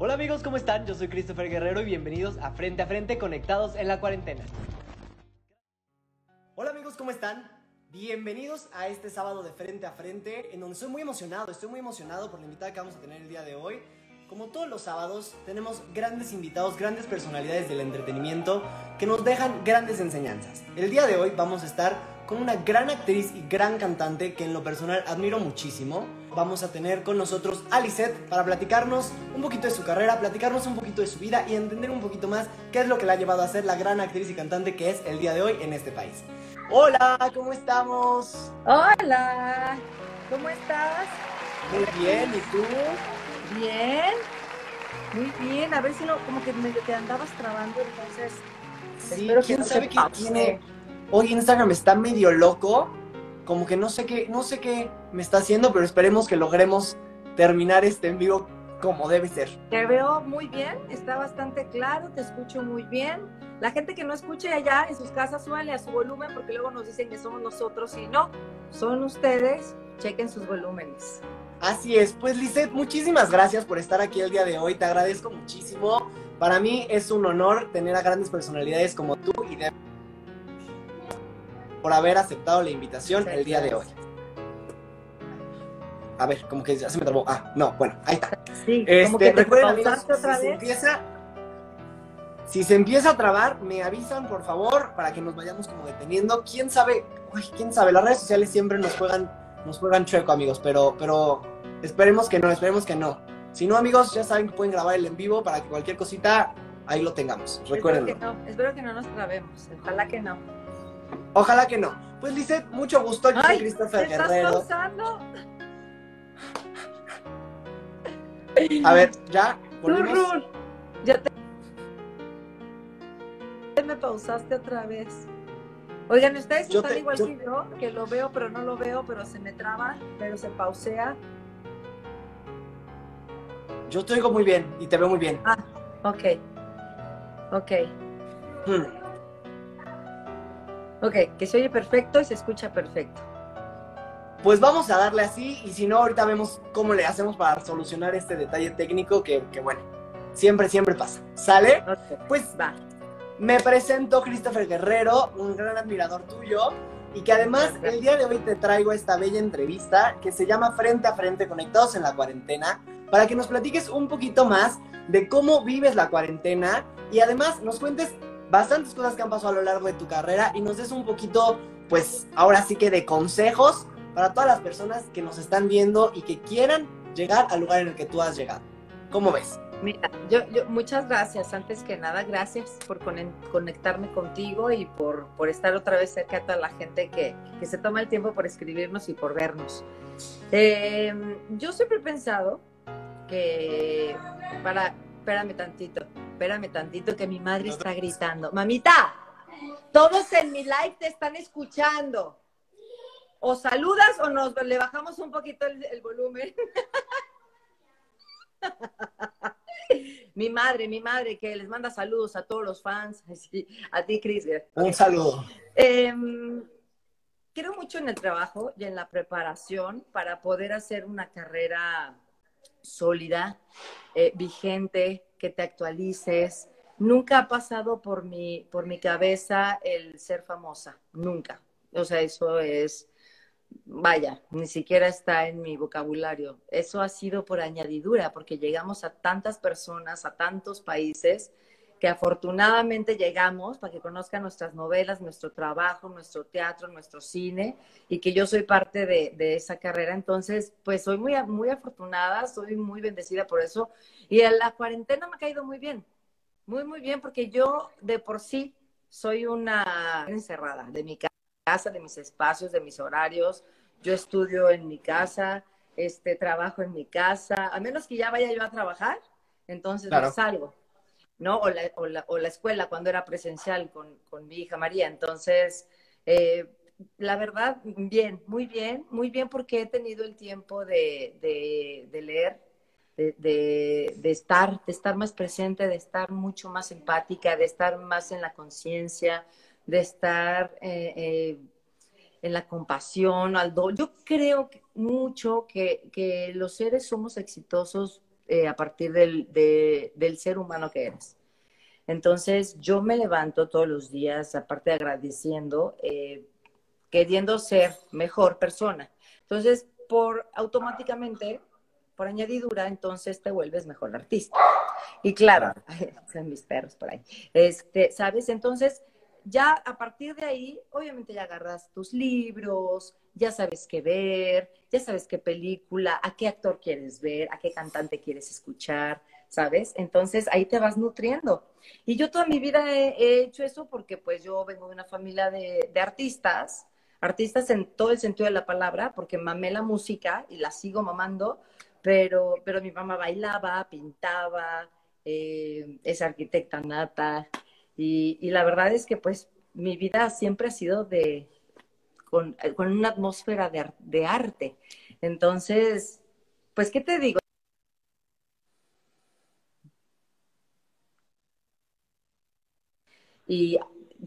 Hola amigos, ¿cómo están? Yo soy Christopher Guerrero y bienvenidos a Frente a Frente Conectados en la Cuarentena. Hola amigos, ¿cómo están? Bienvenidos a este sábado de Frente a Frente, en donde estoy muy emocionado, estoy muy emocionado por la invitada que vamos a tener el día de hoy. Como todos los sábados, tenemos grandes invitados, grandes personalidades del entretenimiento que nos dejan grandes enseñanzas. El día de hoy vamos a estar con una gran actriz y gran cantante que en lo personal admiro muchísimo. Vamos a tener con nosotros a Lisette para platicarnos un poquito de su carrera, platicarnos un poquito de su vida y entender un poquito más qué es lo que la ha llevado a ser la gran actriz y cantante que es el día de hoy en este país. Hola, ¿cómo estamos? Hola, ¿cómo estás? Muy bien, ¿y tú? Bien, muy bien. A ver si no, como que medio te andabas trabando, entonces. Sí, espero que quién no sabe qué tiene. Hoy Instagram está medio loco, como que no sé qué, no sé qué me está haciendo, pero esperemos que logremos terminar este en vivo como debe ser. Te veo muy bien, está bastante claro, te escucho muy bien. La gente que no escuche allá en sus casas, súbanle a su volumen porque luego nos dicen que somos nosotros y no, son ustedes. Chequen sus volúmenes. Así es, pues Lisette, muchísimas gracias por estar aquí el día de hoy, te agradezco muchísimo. Para mí es un honor tener a grandes personalidades como tú y de- por haber aceptado la invitación Muchas el día de hoy. A ver, como que ya se me trabó. Ah, no, bueno, ahí está. Sí, como Este, que te recuerden, amigos, otra si se vez. empieza, si se empieza a trabar, me avisan, por favor, para que nos vayamos como deteniendo. ¿Quién sabe? Uy, ¿quién sabe? Las redes sociales siempre nos juegan, nos juegan chueco, amigos, pero, pero esperemos que no, esperemos que no. Si no, amigos, ya saben que pueden grabar el en vivo para que cualquier cosita ahí lo tengamos. Espero Recuérdenlo. que no, espero que no nos trabemos. Ojalá que no. Ojalá que no. Pues, Lizeth, mucho gusto. Yo soy Christopher ¿te estás Guerrero. pausando? A ver, ya. volvimos? Turrún, Ya te... me pausaste otra vez. Oigan, ustedes Yo están te- igual yo- que yo, que lo veo, pero no lo veo, pero se me traba, pero se pausea. Yo te oigo muy bien y te veo muy bien. Ok. Ok. Hmm. Ok, que se oye perfecto y se escucha perfecto. Pues vamos a darle así y si no, ahorita vemos cómo le hacemos para solucionar este detalle técnico que, que bueno, siempre, siempre pasa. ¿Sale? Pues va. me presento Christopher Guerrero, un gran admirador tuyo y que además el día de hoy te traigo esta bella entrevista que se llama Frente a Frente Conectados en la Cuarentena para que nos platiques un poquito más de cómo vives la cuarentena y además nos cuentes bastantes cosas que han pasado a lo largo de tu carrera y nos des un poquito, pues ahora sí que de consejos para todas las personas que nos están viendo y que quieran llegar al lugar en el que tú has llegado. ¿Cómo ves? Mira, yo, yo, muchas gracias. Antes que nada, gracias por conectarme contigo y por, por estar otra vez cerca de toda la gente que, que se toma el tiempo por escribirnos y por vernos. Eh, yo siempre he pensado que para, espérame tantito, espérame tantito que mi madre está gritando. Mamita, todos en mi live te están escuchando. O saludas o nos le bajamos un poquito el, el volumen. Mi madre, mi madre, que les manda saludos a todos los fans, a ti, Cris. Un saludo. Em, creo mucho en el trabajo y en la preparación para poder hacer una carrera sólida, eh, vigente, que te actualices. Nunca ha pasado por mi, por mi cabeza el ser famosa, nunca. O sea, eso es, vaya, ni siquiera está en mi vocabulario. Eso ha sido por añadidura, porque llegamos a tantas personas, a tantos países, que afortunadamente llegamos para que conozcan nuestras novelas, nuestro trabajo, nuestro teatro, nuestro cine, y que yo soy parte de, de esa carrera. Entonces, pues soy muy, muy afortunada, soy muy bendecida por eso. Y en la cuarentena me ha caído muy bien, muy, muy bien, porque yo de por sí soy una encerrada de mi casa, de mis espacios, de mis horarios. Yo estudio en mi casa, este, trabajo en mi casa, a menos que ya vaya yo a trabajar, entonces Claro. no salgo. ¿No? O la, o la, o la escuela cuando era presencial con, con mi hija María. Entonces, eh, la verdad, bien, muy bien, muy bien porque he tenido el tiempo de, de, leer, de, de, estar, de estar más presente, de estar mucho más empática, de estar más en la conciencia, de estar eh, eh, en la compasión, al do. Yo creo mucho que, que los seres somos exitosos eh, a partir del, del ser humano que eres. Entonces, yo me levanto todos los días, aparte de agradeciendo, eh, queriendo ser mejor persona. Entonces, por automáticamente, por añadidura, entonces te vuelves mejor artista. Y claro, son mis perros por ahí. Este, ¿sabes? Entonces, ya a partir de ahí, obviamente ya agarras tus libros, ya sabes qué ver, ya sabes qué película, a qué actor quieres ver, a qué cantante quieres escuchar, ¿sabes? Entonces ahí te vas nutriendo. Y yo toda mi vida he, hecho eso porque pues yo vengo de una familia de, artistas, artistas en todo el sentido de la palabra, porque mamé la música y la sigo mamando, pero, pero mi mamá bailaba, pintaba, eh, es arquitecta nata, y, la verdad es que pues mi vida siempre ha sido de, con, con una atmósfera de, de arte. Entonces, pues, ¿qué te digo? y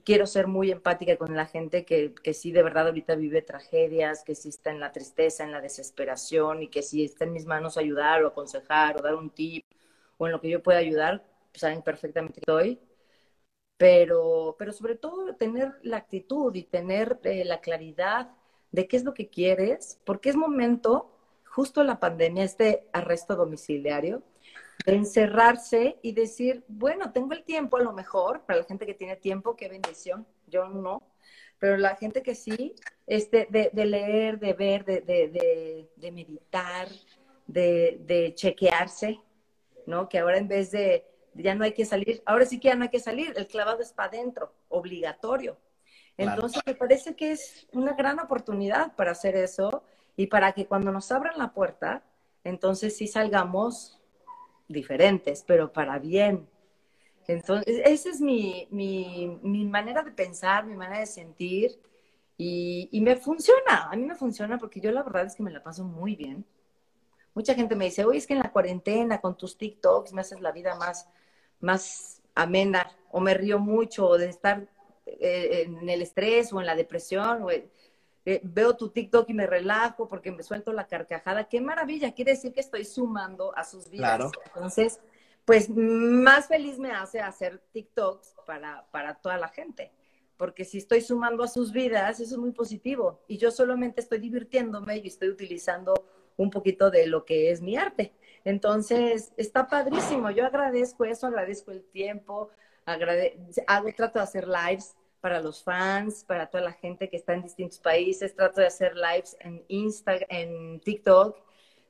quiero ser muy empática con la gente que, que sí de verdad ahorita vive tragedias, que sí está en la tristeza, en la desesperación y que si está en mis manos ayudar o aconsejar o dar un tip o en lo que yo pueda ayudar, saben perfectamente que estoy. Pero, pero sobre todo tener la actitud y tener eh, la claridad de qué es lo que quieres, porque es momento, justo la pandemia, este arresto domiciliario, encerrarse y decir, bueno, tengo el tiempo a lo mejor, para la gente que tiene tiempo, qué bendición, yo no, pero la gente que sí, este, de, leer, de ver, de, de meditar, de, chequearse, ¿no? Que ahora en vez de ya no hay que salir, ahora sí que ya no hay que salir, el clavado es para adentro, obligatorio. Entonces me parece que es una gran oportunidad para hacer eso y para que cuando nos abran la puerta, entonces sí salgamos diferentes, pero para bien. Entonces, esa es mi, mi, mi manera de pensar, mi manera de sentir y, y, me funciona, a mí me funciona porque yo la verdad es que me la paso muy bien. Mucha gente me dice, oye, es que en la cuarentena con tus TikToks me haces la vida más, más amena o me río mucho de estar eh, en el estrés o en la depresión. O, eh, veo tu TikTok y me relajo porque me suelto la carcajada. Qué maravilla, quiere decir que estoy sumando a sus vidas. Entonces, pues más feliz me hace hacer TikToks para, para toda la gente. Porque si estoy sumando a sus vidas, eso es muy positivo. Y yo solamente estoy divirtiéndome y estoy utilizando un poquito de lo que es mi arte. Entonces, está padrísimo. Yo agradezco eso, agradezco el tiempo, agrade hago, trato de hacer lives para los fans, para toda la gente que está en distintos países. Trato de hacer lives en Instagram, en TikTok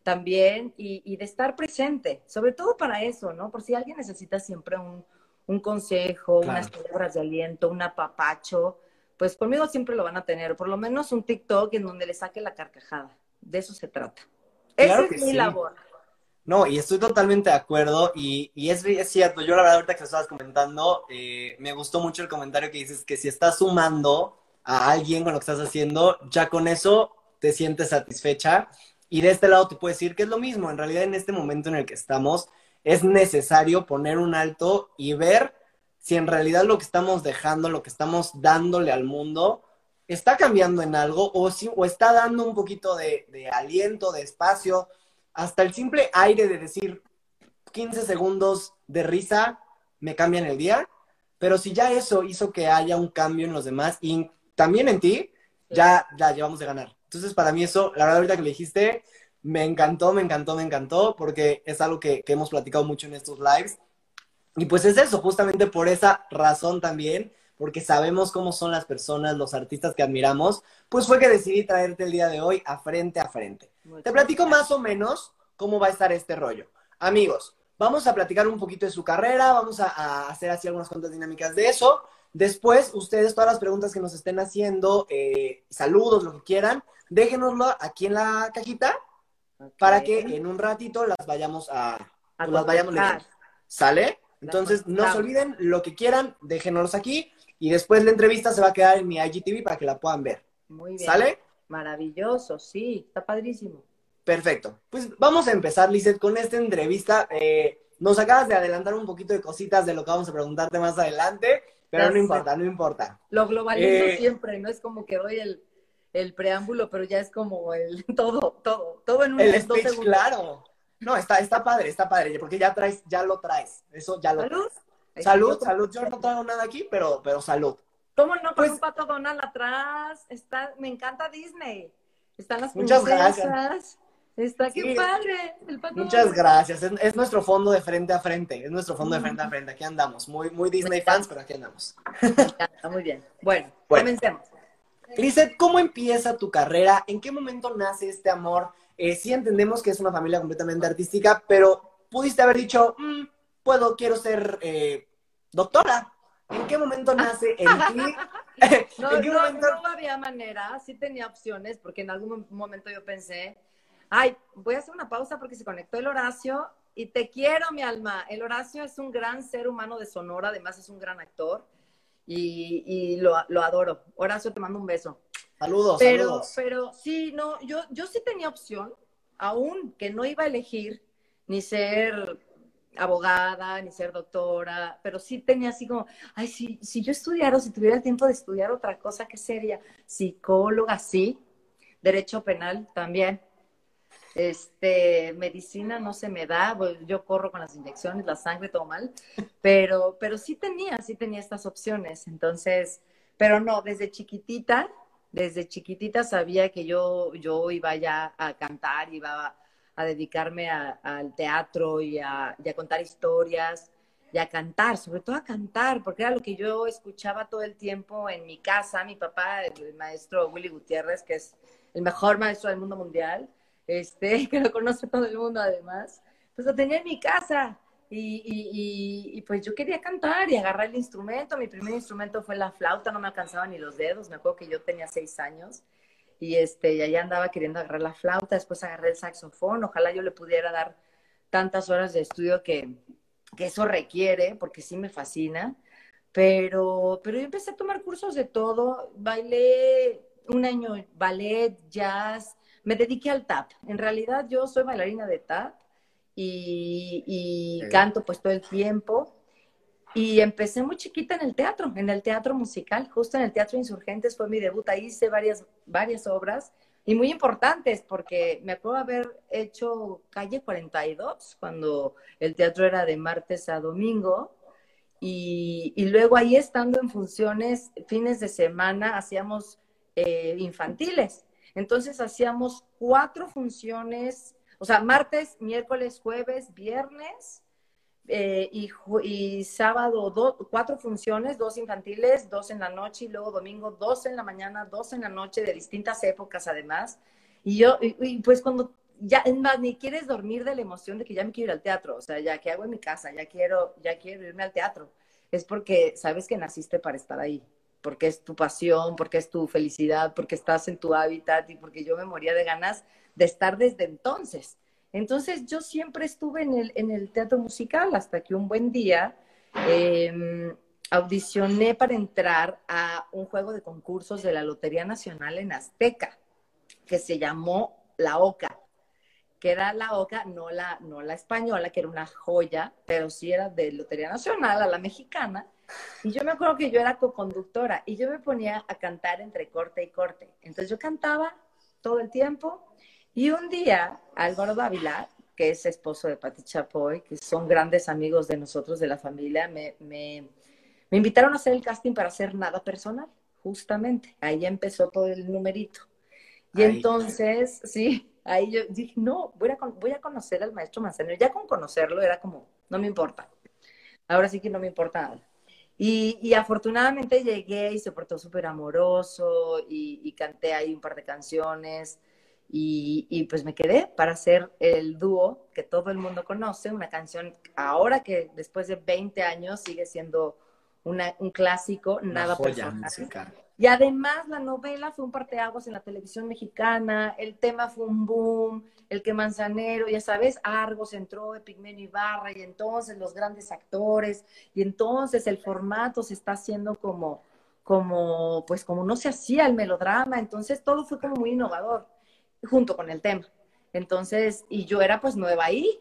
también y, de estar presente, sobre todo para eso, ¿no? Por si alguien necesita siempre un, consejo, unas palabras de aliento, un apapacho, pues conmigo siempre lo van a tener, por lo menos un TikTok en donde le saque la carcajada. De eso se trata. Esa es mi labor. No, y estoy totalmente de acuerdo y, es, cierto, yo la verdad ahorita que estabas comentando, eh, me gustó mucho el comentario que dices que si estás sumando a alguien con lo que estás haciendo, ya con eso te sientes satisfecha. Y de este lado te puedo decir que es lo mismo, en realidad en este momento en el que estamos es necesario poner un alto y ver si en realidad lo que estamos dejando, lo que estamos dándole al mundo, está cambiando en algo o, si, o está dando un poquito de, de aliento, de espacio, hasta el simple aire de decir 15 segundos de risa me cambian el día, pero si ya eso hizo que haya un cambio en los demás y también en ti, ya la llevamos de ganar. Entonces, para mí eso, la verdad, ahorita que le dijiste, me encantó, me encantó, me encantó, porque es algo que, que hemos platicado mucho en estos lives. Y pues es eso, justamente por esa razón también, porque sabemos cómo son las personas, los artistas que admiramos, pues fue que decidí traerte el día de hoy a frente a frente. Te platico más o menos cómo va a estar este rollo. Amigos, vamos a platicar un poquito de su carrera, vamos a, hacer así algunas cuantas dinámicas de eso. Después, ustedes, todas las preguntas que nos estén haciendo, eh, saludos, lo que quieran, déjenoslo aquí en la cajita para que en un ratito las vayamos a, las vayamos leyendo. ¿Sale? Entonces, no se olviden, lo que quieran, déjenoslos aquí. Y después la entrevista se va a quedar en mi IGTV para que la puedan ver. Muy bien. ¿Sale? Maravilloso, sí, está padrísimo. Perfecto. Pues vamos a empezar, Lizeth, con esta entrevista. Eh, nos acabas de adelantar un poquito de cositas de lo que vamos a preguntarte más adelante, pero no importa, no importa. Lo globalizo eh, siempre, no es como que doy el, preámbulo, pero ya es como el todo, todo, todo en un el speech, Claro. No, está, está padre, está padre, porque ya traes, ya lo traes. Eso ya lo ¿Salud? traes. Salud, salud. Yo no traigo nada aquí, pero, pero salud. ¿Cómo no? Con Pues- un pato Donald atrás. Está, me encanta Disney. Están las Muchas princesas. gracias. Está qué Sí. padre. El pato Muchas Donald. gracias. Es, es nuestro fondo de frente a frente. Es nuestro fondo de frente a frente. Aquí andamos. Muy, muy Disney fans, pero aquí andamos. Me encanta, muy bien. Bueno, Bueno. comencemos. Lizeth, ¿cómo empieza tu carrera? ¿En qué momento nace este amor? Eh, sí entendemos que es una familia completamente artística, pero pudiste haber dicho, "Mm, puedo, quiero ser eh, doctora. ¿En qué momento nace en ti? No, ¿En qué no, momento? no había manera, sí tenía opciones, porque en algún momento yo pensé, ay, voy a hacer una pausa porque se conectó el Horacio y te quiero, mi alma. El Horacio es un gran ser humano de Sonora, además es un gran actor y, y lo, lo adoro. Horacio, te mando un beso. Saludos, Pero, saludos. pero sí, no, yo, yo sí tenía opción, aún que no iba a elegir ni ser abogada, ni ser doctora, pero sí tenía así como, ay, si, si yo estudiara si tuviera el tiempo de estudiar otra cosa, ¿qué sería? Psicóloga, sí. Derecho penal también. Este, medicina no se me da, pues, yo corro con las inyecciones, la sangre, todo mal, pero, pero sí tenía, sí tenía estas opciones. Entonces, pero no, desde chiquitita, desde chiquitita sabía que yo, yo iba ya a cantar, iba a, dedicarme al teatro y a, contar historias y a cantar, sobre todo a cantar, porque era lo que yo escuchaba todo el tiempo en mi casa. Mi papá, el maestro Willy Gutiérrez, que es el mejor maestro del mundo mundial, este, que lo conoce todo el mundo además, pues lo tenía en mi casa. Y, y- pues yo quería cantar y agarrar el instrumento. Mi primer instrumento fue la flauta, no me alcanzaba ni los dedos. Me acuerdo que yo tenía seis años y este, y allá andaba queriendo agarrar la flauta. Después agarré el saxofón. Ojalá yo le pudiera dar tantas horas de estudio que, que eso requiere, porque sí me fascina. Pero, pero yo empecé a tomar cursos de todo. Bailé un año ballet, jazz. Me dediqué al tap. En realidad yo soy bailarina de tap y, y canto pues todo el tiempo. Y empecé muy chiquita en el teatro, en el teatro musical, justo en el Teatro Insurgentes fue mi debut. Ahí hice varias, varias obras y muy importantes porque me acuerdo haber hecho Calle 42 cuando el teatro era de martes a domingo. Y, luego ahí estando en funciones, fines de semana, hacíamos eh, infantiles. Entonces hacíamos cuatro funciones, o sea, martes, miércoles, jueves, viernes eh, y, y sábado do- cuatro funciones, dos infantiles, dos en la noche y luego domingo dos en la mañana, dos en la noche de distintas épocas además. Y yo, y, y pues cuando ya, es más, ni quieres dormir de la emoción de que ya me quiero ir al teatro, o sea, ya que hago en mi casa, ya quiero, ya quiero irme al teatro. Es porque sabes que naciste para estar ahí, porque es tu pasión, porque es tu felicidad, porque estás en tu hábitat y porque yo me moría de ganas de estar desde entonces. Entonces yo siempre estuve en el, en el teatro musical hasta que un buen día eh, audicioné para entrar a un juego de concursos de la Lotería Nacional en Azteca, que se llamó La Oca, que era la Oca, no la, no la española, que era una joya, pero sí era de Lotería Nacional, a la mexicana. Y yo me acuerdo que yo era coconductora y yo me ponía a cantar entre corte y corte. Entonces yo cantaba todo el tiempo y un día Álvaro Dávila, que es esposo de Pati Chapoy, que son grandes amigos de nosotros, de la familia, me, me, me invitaron a hacer el casting para hacer nada personal, justamente. Ahí empezó todo el numerito. Y Ahí. entonces, sí, ahí yo dije, no, voy a, voy a conocer al maestro Manzanero. Ya con conocerlo era como, no me importa. Ahora sí que no me importa nada. Y, y afortunadamente llegué y se portó súper amoroso y, y canté ahí un par de canciones y, y pues me quedé para hacer el dúo que todo el mundo conoce, una canción ahora que después de 20 años sigue siendo una- un clásico, Una nada personal. musical. Y además la novela fue un parteaguas en la televisión mexicana, el tema fue un boom, el que Manzanero, ya sabes, Argos entró, Epigmenio Ibarra, y entonces los grandes actores, y entonces el formato se está haciendo como, como, pues como no se hacía el melodrama, entonces todo fue como muy innovador, junto con el tema. Entonces, y yo era pues nueva ahí,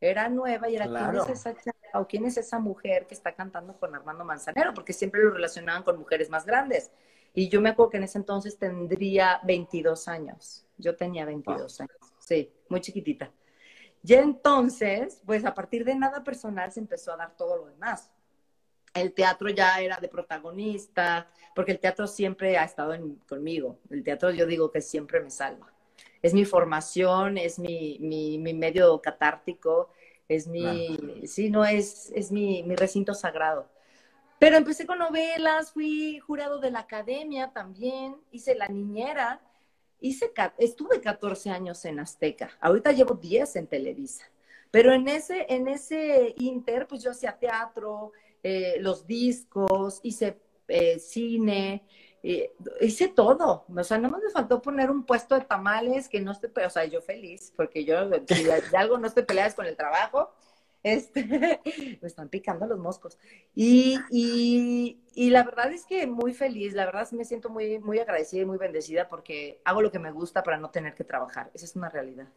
era nueva y era Claro. quién es esa chava o quién es esa mujer que está cantando con Armando Manzanero, porque siempre lo relacionaban con mujeres más grandes. Y yo me acuerdo que en ese entonces tendría 22 años. Yo tenía 22 años, sí, muy chiquitita. Y entonces, pues a partir de nada personal se empezó a dar todo lo demás. El teatro ya era de protagonista, porque el teatro siempre ha estado conmigo. El teatro yo digo que siempre me salva. Es mi formación, es mi, mi, medio catártico, es mi, sí, no, es, es mi, mi recinto sagrado. Pero empecé con novelas, fui jurado de la academia también, hice la niñera, hice, estuve 14 años en Azteca, ahorita llevo 10 en Televisa. Pero en ese, en ese inter, pues yo hacía teatro, eh, los discos, hice eh, cine, eh, hice todo. O sea, más me faltó poner un puesto de tamales que no esté, o sea, yo feliz, porque yo si de algo no estoy peleada con el trabajo, este, me están picando los moscos. Y, y, y, la verdad es que muy feliz, la verdad me siento muy, muy agradecida y muy bendecida porque hago lo que me gusta para no tener que trabajar. Esa es una realidad.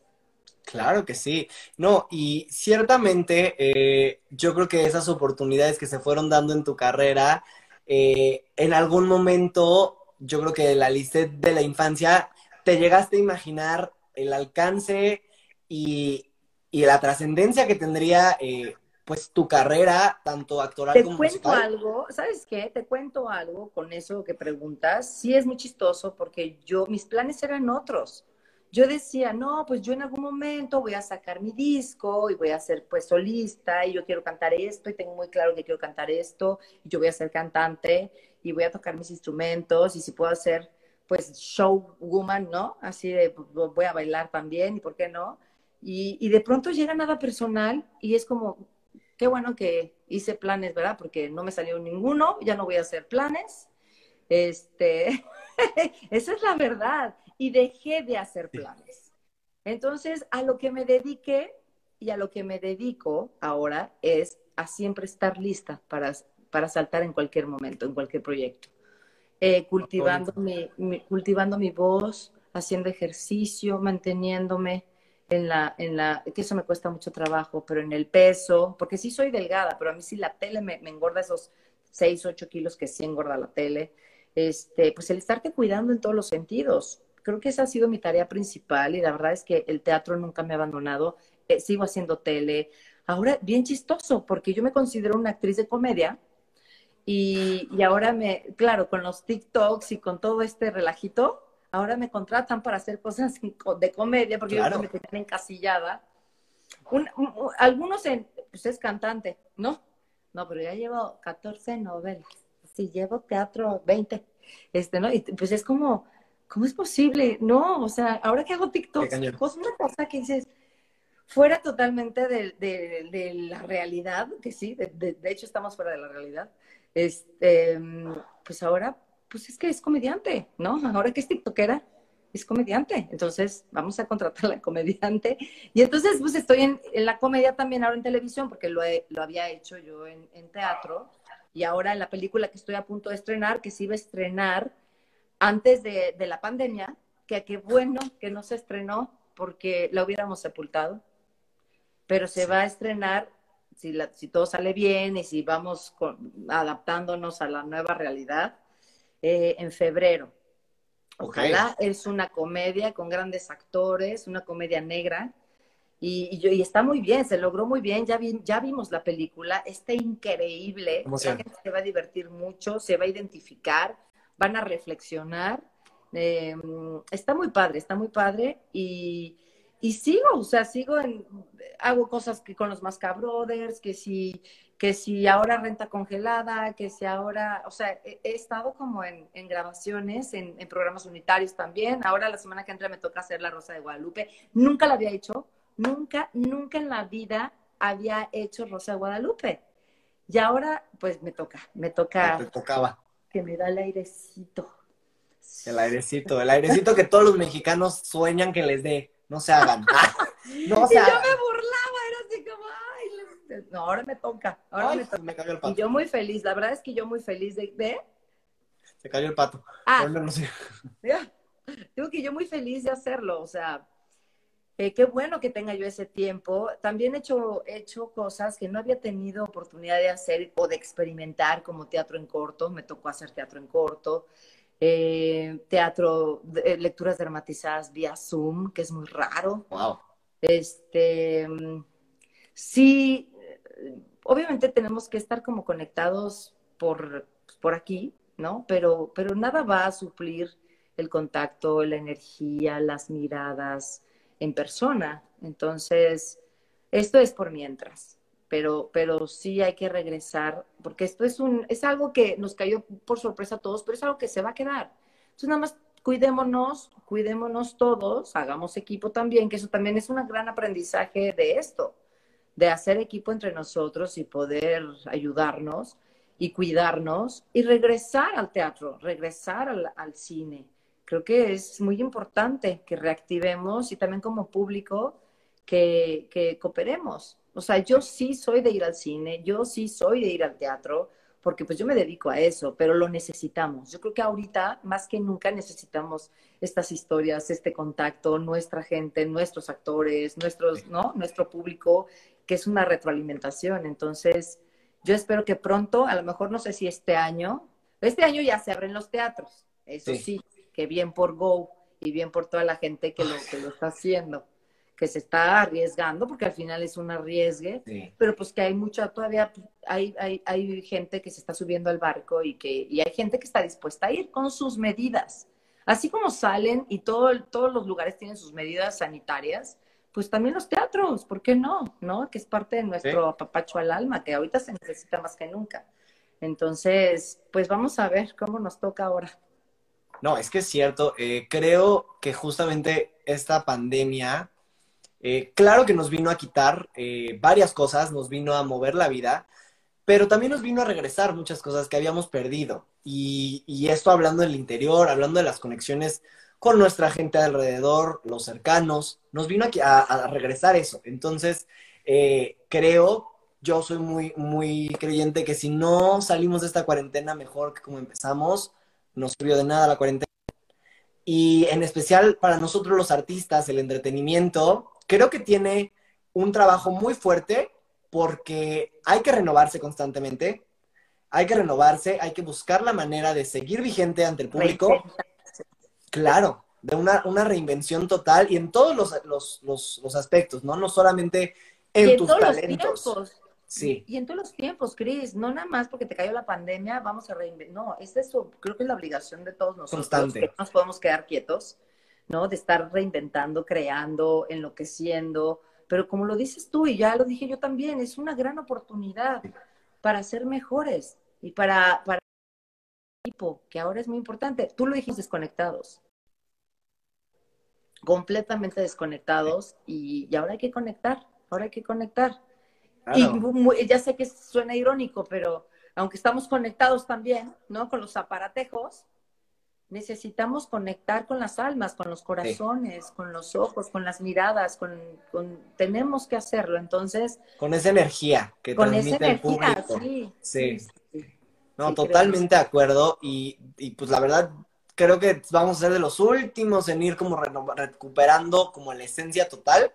Claro que sí. No, y ciertamente eh, yo creo que esas oportunidades que se fueron dando en tu carrera, eh, en algún momento, yo creo que la lista de la infancia, te llegaste a imaginar el alcance y, y la trascendencia que tendría eh, pues tu carrera, tanto actoral Te como cuento algo, ¿sabes qué? Te cuento algo con eso que preguntas. Sí es muy chistoso porque yo, mis planes eran otros. Yo decía, no, pues yo en algún momento voy a sacar mi disco y voy a ser pues solista y yo quiero cantar esto y tengo muy claro que quiero cantar esto y yo voy a ser cantante y voy a tocar mis instrumentos y si puedo hacer pues show woman, ¿no? Así de voy a bailar también y por qué no. Y, de pronto llega nada personal y es como, qué bueno que hice planes, ¿verdad? Porque no me salió ninguno, ya no voy a hacer planes. Este, esa es la verdad. Y dejé de hacer planes. Entonces, a lo que me dediqué y a lo que me dedico ahora es a siempre estar lista para, para saltar en cualquier momento, en cualquier proyecto. Eh, cultivando, mi, cultivando mi voz, haciendo ejercicio, manteniéndome en la, en la, que eso me cuesta mucho trabajo, pero en el peso, porque sí soy delgada, pero a mí sí la tele me, engorda esos 6, 8 kilos que sí engorda la tele, este, pues el estarte cuidando en todos los sentidos. Creo que esa ha sido mi tarea principal y la verdad es que el teatro nunca me ha abandonado, eh, sigo haciendo tele. Ahora, bien chistoso, porque yo me considero una actriz de comedia, y, y, ahora me, claro, con los TikToks y con todo este relajito, ahora me contratan para hacer cosas de comedia, porque yo me tenían encasillada. algunos en, pues es cantante, ¿no? No, pero ya llevo 14 novelas. Sí, llevo teatro 20. Este, ¿no? Y pues es como, ¿cómo es posible? No, o sea, ahora que hago TikTok, pues una cosa que dices, fuera totalmente de, la realidad, que sí, de, de, hecho estamos fuera de la realidad. Este, pues ahora pues es que es comediante, ¿no? Ahora que es tiktokera, es comediante. Entonces, vamos a contratar a la comediante. Y entonces, pues estoy en, la comedia también ahora en televisión, porque lo, lo había hecho yo en, teatro. Y ahora en la película que estoy a punto de estrenar, que se iba a estrenar antes de, la pandemia, que qué bueno que no se estrenó porque la hubiéramos sepultado. Pero se va a estrenar si, si todo sale bien y si vamos adaptándonos a la nueva realidad eh, en febrero. Ojalá es una comedia con grandes actores, una comedia negra. Y, y, está muy bien, se logró muy bien. Ya, ya vimos la película, está increíble. La gente se va a divertir mucho, se va a identificar, van a reflexionar. Em, está muy padre, está muy padre. Y, y sigo, o sea, sigo en, hago cosas que con los Masca Brothers, que si que si ahora renta congelada, que si ahora, o sea, he, estado como en, grabaciones, en, programas unitarios también. Ahora la semana que entra me toca hacer La Rosa de Guadalupe. Nunca la había hecho, nunca, nunca en la vida había hecho Rosa de Guadalupe. Y ahora, pues me toca, me toca. Te tocaba. Que me da el airecito. El airecito, el airecito que todos los mexicanos sueñan que les dé. No se hagan. no se y yo me burlaba, era así como, no, ahora me toca, ahora me toca. cayó el pato. Y yo muy feliz, la verdad es que yo muy feliz de... Se cayó el pato. Ah, no, sé. Digo que yo muy feliz de hacerlo, o sea, eh, qué bueno que tenga yo ese tiempo. También he hecho, hecho cosas que no había tenido oportunidad de hacer o de experimentar, como teatro en corto, me tocó hacer teatro en corto, eh, teatro, eh, lecturas dramatizadas vía Zoom, que es muy raro. Wow. Este, sí, obviamente tenemos que estar como conectados por, por aquí, ¿no? Pero, pero nada va a suplir el contacto, la energía, las miradas en persona. Entonces, esto es por mientras, pero, pero sí hay que regresar, porque esto es, un, es algo que nos cayó por sorpresa a todos, pero es algo que se va a quedar. Entonces, nada más cuidémonos, cuidémonos todos, hagamos equipo también, que eso también es un gran aprendizaje de esto, de hacer equipo entre nosotros y poder ayudarnos y cuidarnos y regresar al teatro, regresar al, cine. Creo que es muy importante que reactivemos y también como público que, que cooperemos. O sea, yo sí soy de ir al cine, yo sí soy de ir al teatro, porque pues yo me dedico a eso, pero lo necesitamos. Yo creo que ahorita más que nunca necesitamos estas historias, este contacto, nuestra gente, nuestros actores, nuestros, ¿no? Nuestro público, que es una retroalimentación. Entonces, yo espero que pronto, a lo mejor no sé si este año, este año ya se abren los teatros, eso sí, que bien por Go y bien por toda la gente que lo, que lo está haciendo, que se está arriesgando, porque al final es un arriesgue, pero pues que hay mucha, todavía hay, hay, hay gente que se está subiendo al barco y que y hay gente que está dispuesta a ir con sus medidas. Así como salen y todo, todos los lugares tienen sus medidas sanitarias, pues también los teatros, ¿por qué no? ¿No? Que es parte de nuestro apapacho al alma, que ahorita se necesita más que nunca. Entonces, pues vamos a ver cómo nos toca ahora. No, es que es cierto. Eh, creo que justamente esta pandemia, eh, claro que nos vino a quitar eh, varias cosas, nos vino a mover la vida, pero también nos vino a regresar muchas cosas que habíamos perdido. Y, esto hablando del interior, hablando de las conexiones con nuestra gente alrededor, los cercanos, nos vino aquí a, regresar eso. Entonces, eh, creo, yo soy muy, muy creyente que si no salimos de esta cuarentena mejor que como empezamos, no sirvió de nada la cuarentena. Y en especial para nosotros los artistas, el entretenimiento, creo que tiene un trabajo muy fuerte porque hay que renovarse constantemente, hay que renovarse, hay que buscar la manera de seguir vigente ante el público. Claro, de una, una reinvención total y en todos los, aspectos, ¿no? No solamente en, tus talentos. Sí. Y en todos los tiempos, Cris, no nada más porque te cayó la pandemia, vamos a reinventar. No, es eso, creo que es la obligación de todos nosotros. Constante. Que no nos podemos quedar quietos, ¿no? De estar reinventando, creando, enloqueciendo. Pero como lo dices tú, y ya lo dije yo también, es una gran oportunidad para ser mejores y para, para equipo, que ahora es muy importante. Tú lo dijiste desconectados completamente desconectados y, ahora hay que conectar, ahora hay que conectar. Y ya sé que suena irónico, pero aunque estamos conectados también, ¿no? Con los aparatejos, necesitamos conectar con las almas, con los corazones, con los ojos, con las miradas, con, tenemos que hacerlo. Entonces, con esa energía que con transmite esa energía, el público. Sí. No, totalmente de acuerdo. Y, y pues la verdad, creo que vamos a ser de los últimos en ir como recuperando como la esencia total,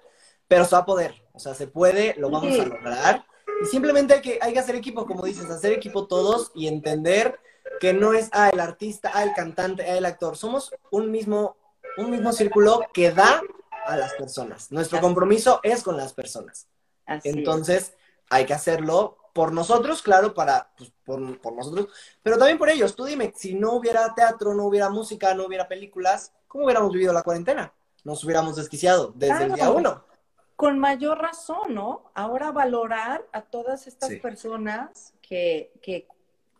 pero se va a poder, o sea, se puede, lo vamos a lograr. Y simplemente hay que, hay que hacer equipo, como dices, hacer equipo todos y entender que no es, ah, el artista, ah, el cantante, ah, el actor. Somos un mismo, un mismo círculo que da a las personas. Nuestro compromiso es con las personas. Entonces, hay que hacerlo por nosotros, claro, para, pues, por, nosotros, pero también por ellos. Tú dime, si no hubiera teatro, no hubiera música, no hubiera películas, ¿cómo hubiéramos vivido la cuarentena? Nos hubiéramos desquiciado desde el día uno. Con mayor razón, ¿no? Ahora valorar a todas estas personas que, que,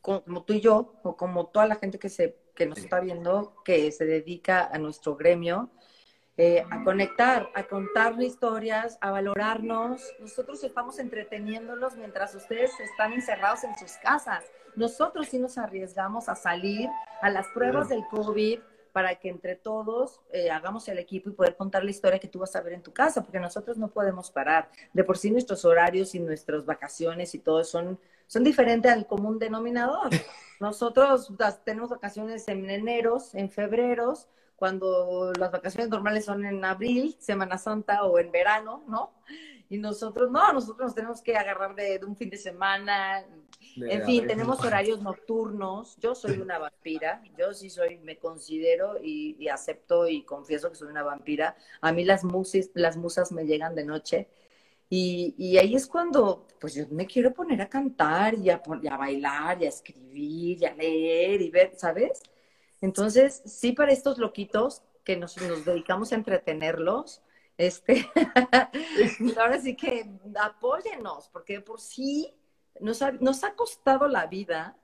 como tú y yo, o como toda la gente que, se, que nos está viendo, que se dedica a nuestro gremio, eh, a conectar, a contar historias, a valorarnos. Nosotros estamos entreteniéndolos mientras ustedes están encerrados en sus casas. Nosotros sí nos arriesgamos a salir a las pruebas del COVID para que entre todos eh, hagamos el equipo y poder contar la historia que tú vas a ver en tu casa, porque nosotros no podemos parar. De por sí nuestros horarios y nuestras vacaciones y todo son, son diferentes al común denominador. Nosotros tenemos vacaciones en eneros, en febreros, cuando las vacaciones normales son en abril, Semana Santa o en verano, ¿no? Y nosotros, no, nosotros nos tenemos que agarrar de, un fin de semana. en fin, tenemos horarios nocturnos. Yo soy una vampira. Yo sí soy, me considero y, acepto y confieso que soy una vampira. A mí las, musis, las musas me llegan de noche. Y, y, ahí es cuando, pues yo me quiero poner a cantar y a, y a bailar y a escribir y a leer y ver, ¿sabes? Entonces, sí, para estos loquitos que nos, nos dedicamos a entretenerlos, este, ahora sí que apóyenos, porque por sí nos ha, nos ha costado la vida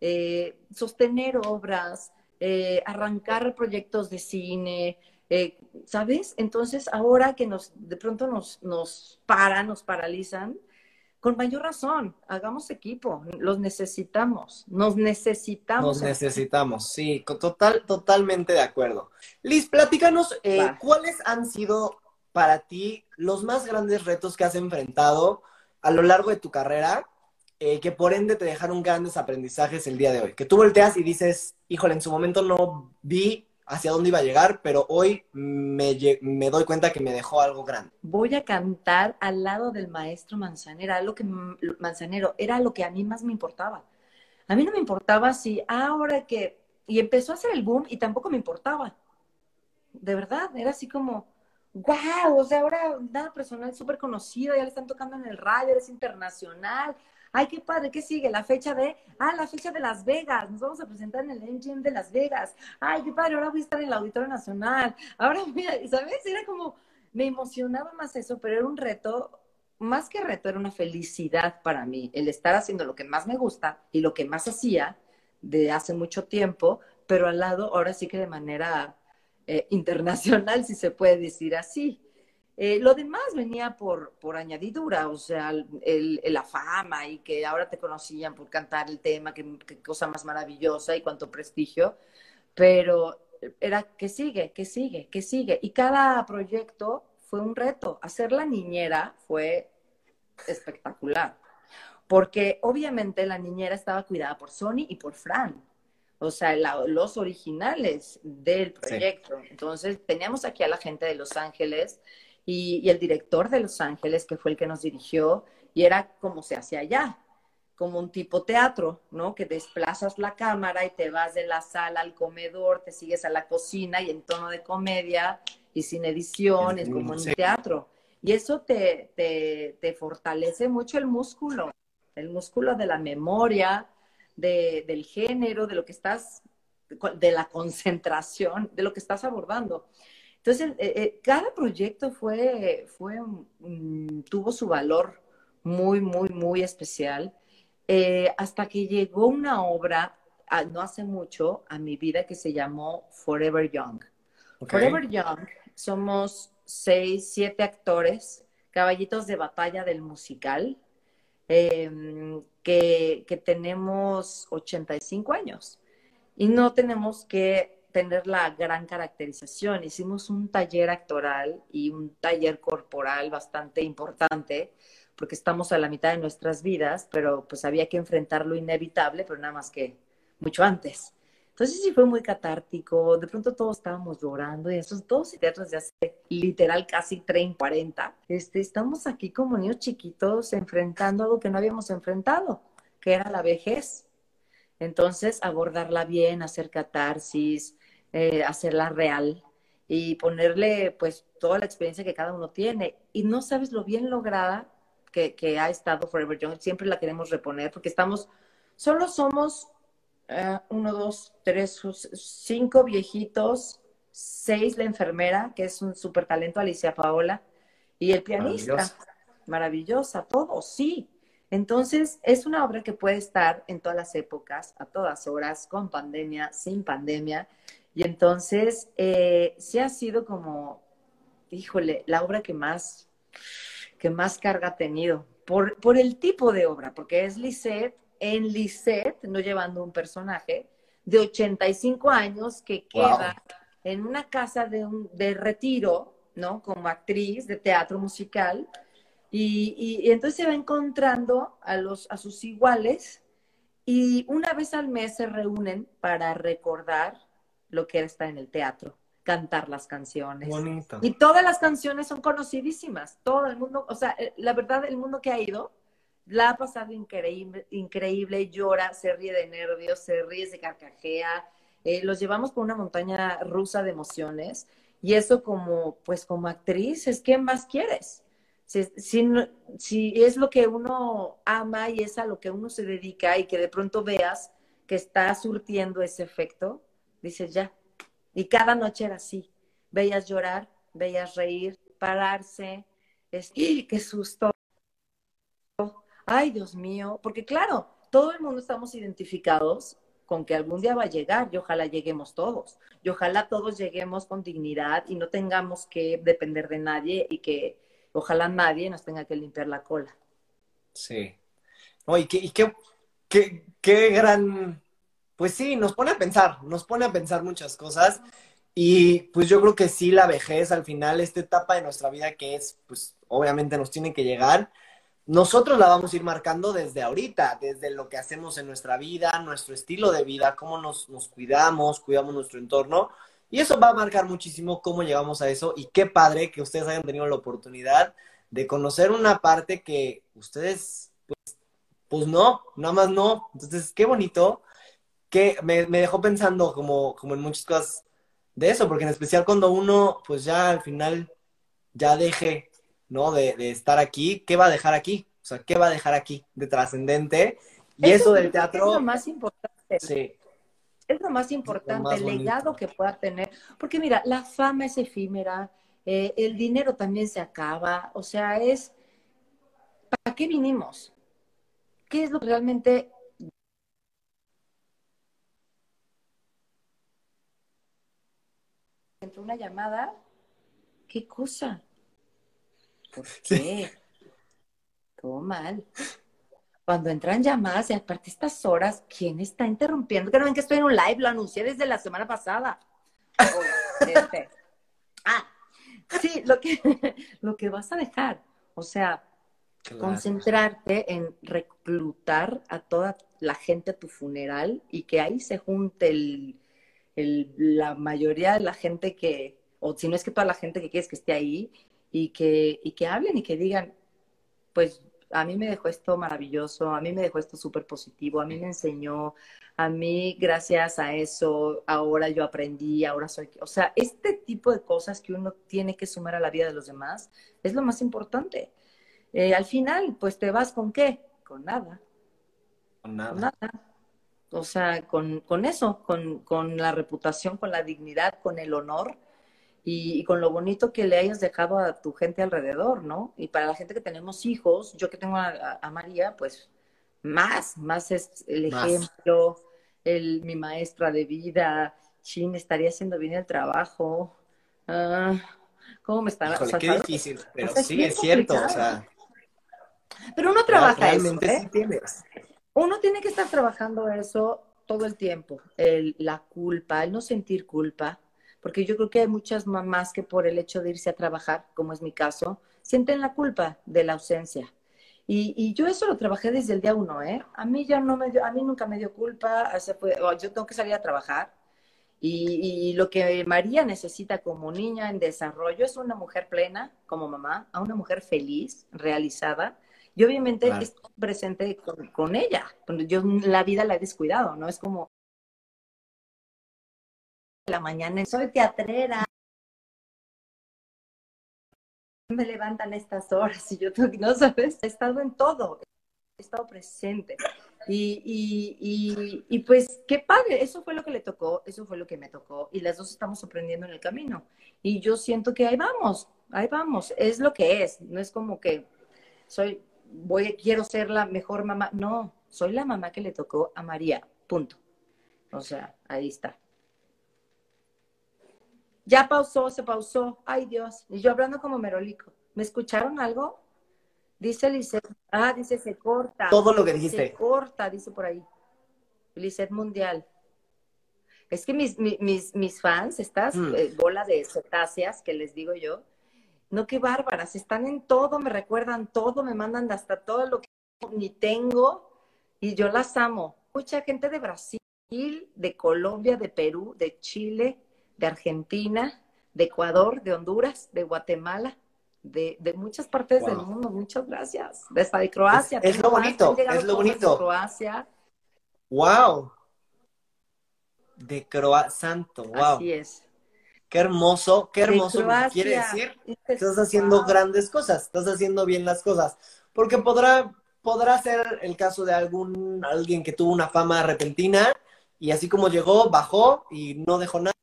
eh, sostener obras, eh, arrancar proyectos de cine, eh, ¿sabes? Entonces, ahora que nos de pronto nos, nos paran, nos paralizan, con mayor razón, hagamos equipo, los necesitamos, nos necesitamos. Nos necesitamos, sí, total, totalmente de acuerdo. Liz, platícanos cuáles han sido para ti los más grandes retos que has enfrentado a lo largo de tu carrera, eh, que por ende te dejaron grandes aprendizajes el día de hoy? Que tú volteas y dices, híjole, en su momento no vi hacia dónde iba a llegar, pero hoy me, me, doy cuenta que me dejó algo grande. Voy a cantar al lado del maestro Manzanero, lo que, Manzanero, era lo que a mí más me importaba. A mí no me importaba si ahora que... Y empezó a hacer el boom y tampoco me importaba. De verdad, era así como, wow, o sea, ahora nada personal súper conocido, ya le están tocando en el radio, es internacional. Ay, qué padre, ¿qué sigue? La fecha de, ah, la fecha de Las Vegas, nos vamos a presentar en el Engine de Las Vegas. Ay, qué padre, ahora voy a estar en el Auditorio Nacional. Ahora, mira, ¿sabes? Era como, me emocionaba más eso, pero era un reto, más que reto, era una felicidad para mí, el estar haciendo lo que más me gusta y lo que más hacía de hace mucho tiempo, pero al lado, ahora sí que de manera eh, internacional, si se puede decir así. Eh, lo demás venía por, por añadidura, o sea, el, la fama y que ahora te conocían por cantar el tema, qué, cosa más maravillosa y cuánto prestigio, pero era que sigue, que sigue, que sigue. Y cada proyecto fue un reto. Hacer la niñera fue espectacular, porque obviamente la niñera estaba cuidada por Sony y por Fran o sea, los originales del proyecto. Entonces, teníamos aquí a la gente de Los Ángeles y, el director de Los Ángeles, que fue el que nos dirigió, y era como se hacía allá, como un tipo teatro, ¿no? Que desplazas la cámara y te vas de la sala al comedor, te sigues a la cocina y en tono de comedia y sin edición, es como un teatro. Y eso te, te, te fortalece mucho el músculo, el músculo de la memoria, del género, de lo que estás, de la concentración, de lo que estás abordando. Entonces, eh, eh, cada proyecto fue, fue tuvo su valor muy, muy, muy especial, eh, hasta que llegó una obra, ah, no hace mucho, a mi vida que se llamó Forever Young. Forever Young, somos seis, siete actores, caballitos de batalla del musical, Em, que, que, tenemos 85 años y no tenemos que tener la gran caracterización. Hicimos un taller actoral y un taller corporal bastante importante porque estamos a la mitad de nuestras vidas, pero pues había que enfrentar lo inevitable, pero nada más que mucho antes. Entonces sí fue muy catártico, de pronto todos estábamos llorando y esos dos teatros de hace literal casi 30, 40, este, estamos aquí como niños chiquitos enfrentando algo que no habíamos enfrentado, que era la vejez. Entonces abordarla bien, hacer catarsis, eh, hacerla real y ponerle pues toda la experiencia que cada uno tiene. Y no sabes lo bien lograda que, que ha estado Forever Young, siempre la queremos reponer porque estamos, solo somos eh, uno, dos, tres, cinco viejitos, seis la enfermera, que es un súper talento, Alicia Paola, y el pianista. Maravillosa. todo, sí. Entonces, es una obra que puede estar en todas las épocas, a todas horas, con pandemia, sin pandemia. Y entonces, eh, sí ha sido como, híjole, la obra que más, que más carga ha tenido, por, por el tipo de obra, porque es Lisette, en Lisette, no llevando un personaje, de 85 años que queda en una casa de, un, de retiro, ¿no? Como actriz de teatro musical. Y, y, entonces se va encontrando a, los, a sus iguales y una vez al mes se reúnen para recordar lo que era estar en el teatro. cantar las canciones. Bonito. Y todas las canciones son conocidísimas. Todo el mundo, o sea, eh, la verdad, el mundo que ha ido la ha pasado increíble, increíble, llora, se ríe de nervios, se ríe, se carcajea. Eh, los llevamos por una montaña rusa de emociones y eso como, pues como actriz, es ¿qué más quieres? Si, si, es lo que uno ama y es a lo que uno se dedica y que de pronto veas que está surtiendo ese efecto, dices ya. Y cada noche era así. Veías llorar, veías reír, pararse. Es, ¡Qué susto! Ay, Dios mío. Porque claro, todo el mundo estamos identificados con que algún día va a llegar y ojalá lleguemos todos. Y ojalá todos lleguemos con dignidad y no tengamos que depender de nadie y que ojalá nadie nos tenga que limpiar la cola. Sí. y qué, qué, qué, gran, pues sí, nos pone a pensar, nos pone a pensar muchas cosas. Y pues yo creo que sí, la vejez al final, esta etapa de nuestra vida que es, pues obviamente nos tiene que llegar, nosotros la vamos a ir marcando desde ahorita, desde lo que hacemos en nuestra vida, nuestro estilo de vida, cómo nos, cuidamos, cuidamos nuestro entorno. Y eso va a marcar muchísimo cómo llegamos a eso. Y qué padre que ustedes hayan tenido la oportunidad de conocer una parte que ustedes, pues, pues no, nada más no. Entonces, qué bonito que me, me, dejó pensando como, como en muchas cosas de eso, porque en especial cuando uno, pues ya al final, ya deje ¿no? De, estar aquí, ¿qué va a dejar aquí? O sea, ¿qué va a dejar aquí de trascendente? Y eso, del teatro... Es lo más importante. Sí. Es lo más importante, el legado que pueda tener. Porque mira, la fama es efímera, eh, el dinero también se acaba, o sea, es... ¿Para qué vinimos? ¿Qué es lo que realmente una llamada, ¿qué cosa? ¿Por qué? Todo mal. Cuando entran llamadas y aparte estas horas, ¿quién está interrumpiendo? Que no ven que estoy en un live, lo anuncié desde la semana pasada. Este. Ah, sí, lo que, lo que vas a dejar. O sea, concentrarte en reclutar a toda la gente a tu funeral y que ahí se junte el, la mayoría de la gente que, o si no es que toda la gente que quieres que esté ahí, y que, y que hablen y que digan, pues a mí me dejó esto maravilloso, a mí me dejó esto súper positivo, a mí me enseñó, a mí gracias a eso ahora yo aprendí, ahora soy, o sea, este tipo de cosas que uno tiene que sumar a la vida de los demás es lo más importante. Eh, al final, pues te vas con qué? Con nada. Con nada. Con nada. O sea, con, con eso, con, con la reputación, con la dignidad, con el honor y, con lo bonito que le hayas dejado a tu gente alrededor, ¿no? Y para la gente que tenemos hijos, yo que tengo a, María, pues más, más es el ejemplo, el, mi maestra de vida, Chin, estaría haciendo bien el trabajo. Ah, ¿Cómo me está? Híjole, qué difícil, pero sí, es cierto, o sea. Pero uno trabaja eso, ¿eh? Uno tiene que estar trabajando eso todo el tiempo, el, la culpa, el no sentir culpa, porque yo creo que hay muchas mamás que por el hecho de irse a trabajar, como es mi caso, sienten la culpa de la ausencia. Y, yo eso lo trabajé desde el día uno, ¿eh? A mí ya no me dio, a mí nunca me dio culpa, yo tengo que salir a trabajar. Y, lo que María necesita como niña en desarrollo es una mujer plena como mamá, a una mujer feliz, realizada, y obviamente estoy presente con, con, ella. Yo la vida la he descuidado, ¿no? Es como, la mañana, soy teatrera. Me levantan estas horas y yo no sabes, he estado en todo, he estado presente. Y, pues qué padre, eso fue lo que le tocó, eso fue lo que me tocó y las dos estamos aprendiendo en el camino. Y yo siento que ahí vamos, ahí vamos, es lo que es, no es como que soy, voy, quiero ser la mejor mamá, no, soy la mamá que le tocó a María, punto. O sea, ahí está. Ya pausó, se pausó. Ay, Dios. Y yo hablando como merolico. ¿Me escucharon algo? Dice Lisette. Ah, dice se corta. Todo lo que dijiste. Se corta, dice por ahí. Lisette Mundial. Es que mis, mis, mis fans, estas mm. eh, bola de cetáceas que les digo yo, no qué bárbaras, están en todo, me recuerdan todo, me mandan hasta todo lo que ni tengo y yo las amo. Mucha gente de Brasil, de Colombia, de Perú, de Chile, de Argentina, de Ecuador, de Honduras, de Guatemala, de, de muchas partes del mundo. Muchas gracias. De hasta de Croacia. Es, lo bonito, es lo bonito. Croacia. Wow. De Croacia, santo, wow. Así es. Qué hermoso, qué hermoso quiere decir. Estás haciendo grandes cosas, estás haciendo bien las cosas. Porque podrá, podrá ser el caso de algún alguien que tuvo una fama repentina y así como llegó, bajó y no dejó nada.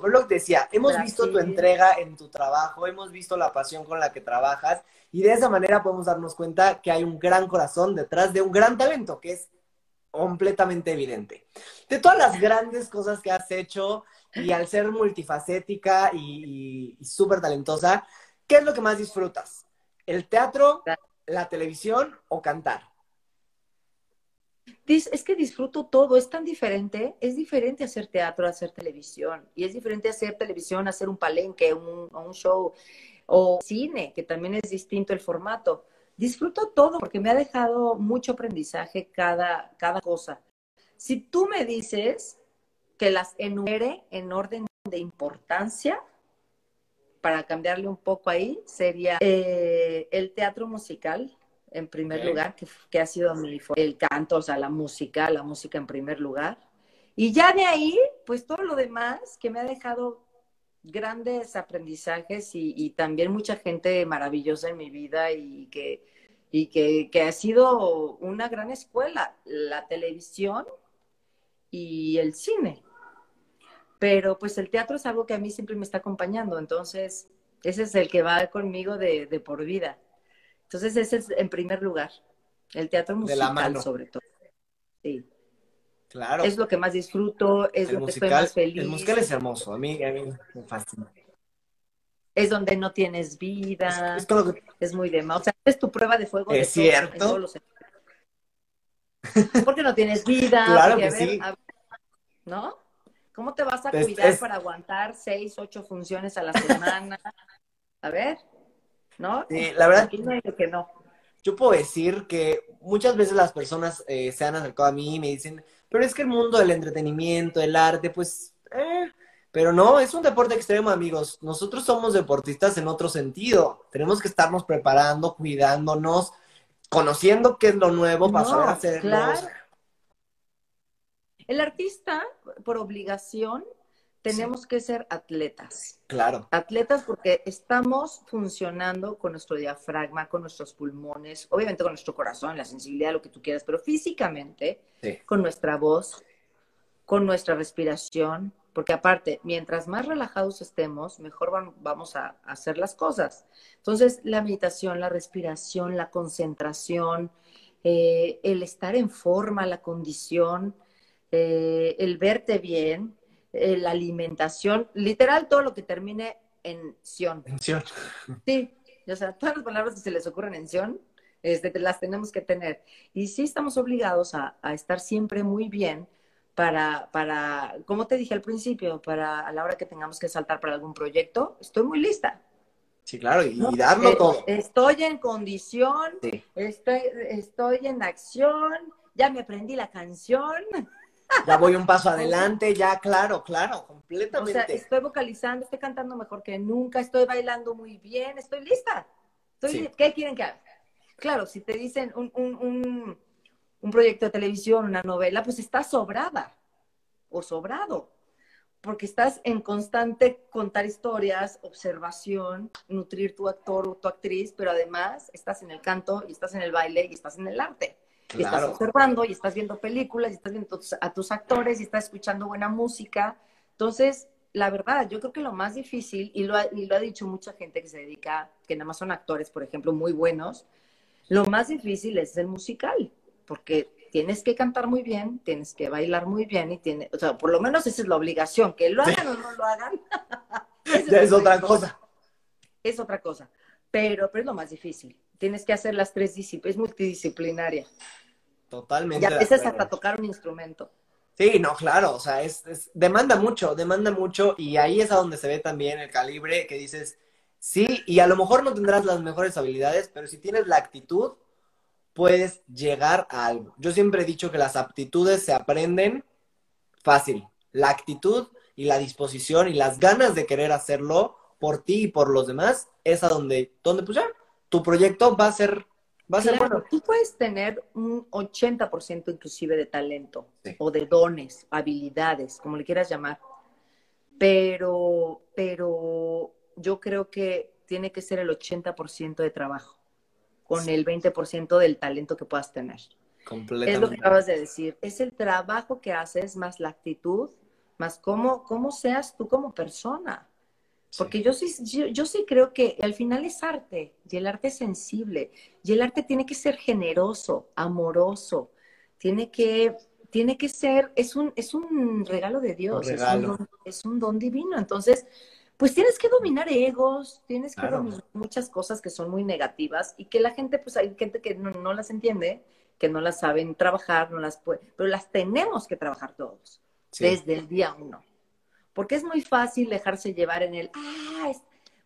Que decía, hemos visto tu entrega en tu trabajo, hemos visto la pasión con la que trabajas y de esa manera podemos darnos cuenta que hay un gran corazón detrás de un gran talento, que es completamente evidente. De todas las grandes cosas que has hecho y al ser multifacética y, y súper talentosa, ¿qué es lo que más disfrutas? ¿El teatro, la televisión o cantar? Es que disfruto todo, es tan diferente, es diferente hacer teatro, hacer televisión, y es diferente hacer televisión, hacer un palenque, un, show, o cine, que también es distinto el formato. Disfruto todo porque me ha dejado mucho aprendizaje cada, cada cosa. Si tú me dices que las enumere en orden de importancia, para cambiarle un poco ahí, sería eh, el teatro musical, en primer lugar, que, ha sido mi, el canto, o sea, la música, la música en primer lugar. Y ya de ahí, pues todo lo demás que me ha dejado grandes aprendizajes y, también mucha gente maravillosa en mi vida y que, y que, que, ha sido una gran escuela, la televisión y el cine. Pero pues el teatro es algo que a mí siempre me está acompañando, entonces ese es el que va conmigo de, de por vida. Entonces, ese es en primer lugar, el teatro musical sobre todo. Sí. Claro. Es lo que más disfruto, es lo que estoy más feliz. El musical es hermoso, a mí, a mí me fascina. Es donde no tienes vida, es, es, muy demás. O sea, es tu prueba de fuego. Es cierto. Porque no tienes vida. claro que sí. ¿No? ¿Cómo te vas a cuidar para aguantar seis, ocho funciones a la semana? A ver. ¿No? la verdad. que no. Yo puedo decir que muchas veces las personas eh, se han acercado a mí y me dicen, pero es que el mundo del entretenimiento, el arte, pues, eh, pero no, es un deporte extremo, amigos. Nosotros somos deportistas en otro sentido. Tenemos que estarnos preparando, cuidándonos, conociendo qué es lo nuevo para saber hacerlo. El artista, por obligación, tenemos que ser atletas. Claro. Atletas porque estamos funcionando con nuestro diafragma, con nuestros pulmones, obviamente con nuestro corazón, la sensibilidad, lo que tú quieras, pero físicamente, con nuestra voz, con nuestra respiración, porque aparte, mientras más relajados estemos, mejor vamos a hacer las cosas. Entonces, la meditación, la respiración, la concentración, eh, el estar en forma, la condición, eh, el verte bien, eh, la alimentación, literal todo lo que termine en sion. En sion. Sí, o sea, todas las palabras que se les ocurren en sion, este, las tenemos que tener. Y sí estamos obligados a, estar siempre muy bien para, para, como te dije al principio, para a la hora que tengamos que saltar para algún proyecto, estoy muy lista. Sí, claro, y, darlo eh, todo. Estoy en condición, estoy, estoy en acción, ya me aprendí la canción ya voy un paso adelante, ya, claro, claro, completamente. O sea, estoy vocalizando, estoy cantando mejor que nunca, estoy bailando muy bien, estoy lista. ¿Qué quieren que haga? Claro, si te dicen un, un, un, proyecto de televisión, una novela, pues estás sobrada o sobrado, porque estás en constante contar historias, observación, nutrir tu actor o tu actriz, pero además estás en el canto y estás en el baile y estás en el arte. Y estás observando y estás viendo películas y estás viendo a tus actores y estás escuchando buena música. Entonces, la verdad, yo creo que lo más difícil, y lo, ha, y lo ha dicho mucha gente que se dedica, que nada más son actores, por ejemplo, muy buenos, lo más difícil es el musical, porque tienes que cantar muy bien, tienes que bailar muy bien y tiene, o sea, por lo menos esa es la obligación, que lo hagan o no lo hagan. ya es, otra cosa. Es otra cosa, pero, pero es lo más difícil. Tienes que hacer las tres disciplinas, es multidisciplinaria. Totalmente. Y a veces hasta tocar un instrumento. Sí, no, claro, o sea, es, demanda mucho, demanda mucho y ahí es a donde se ve también el calibre que dices, sí, y a lo mejor no tendrás las mejores habilidades, pero si tienes la actitud, puedes llegar a algo. Yo siempre he dicho que las aptitudes se aprenden fácil, la actitud y la disposición y las ganas de querer hacerlo por ti y por los demás, es a donde, donde pues ya, tu proyecto va a ser, va a ser bueno. Tú puedes tener un 80% inclusive de talento o de dones, habilidades, como le quieras llamar, pero, pero yo creo que tiene que ser el 80% de trabajo con el 20% del talento que puedas tener. Es lo que acabas de decir. Es el trabajo que haces más la actitud, más cómo, cómo seas tú como persona. Porque yo sí, yo, sí creo que al final es arte y el arte es sensible y el arte tiene que ser generoso, amoroso, tiene que, tiene que ser, es un, es un regalo de Dios, Es, un don, es, un don, divino. Entonces, pues tienes que dominar egos, tienes que dominar muchas cosas que son muy negativas y que la gente, pues hay gente que no, las entiende, que no las saben trabajar, no las puede, pero las tenemos que trabajar todos, desde el día uno porque es muy fácil dejarse llevar en el, ah,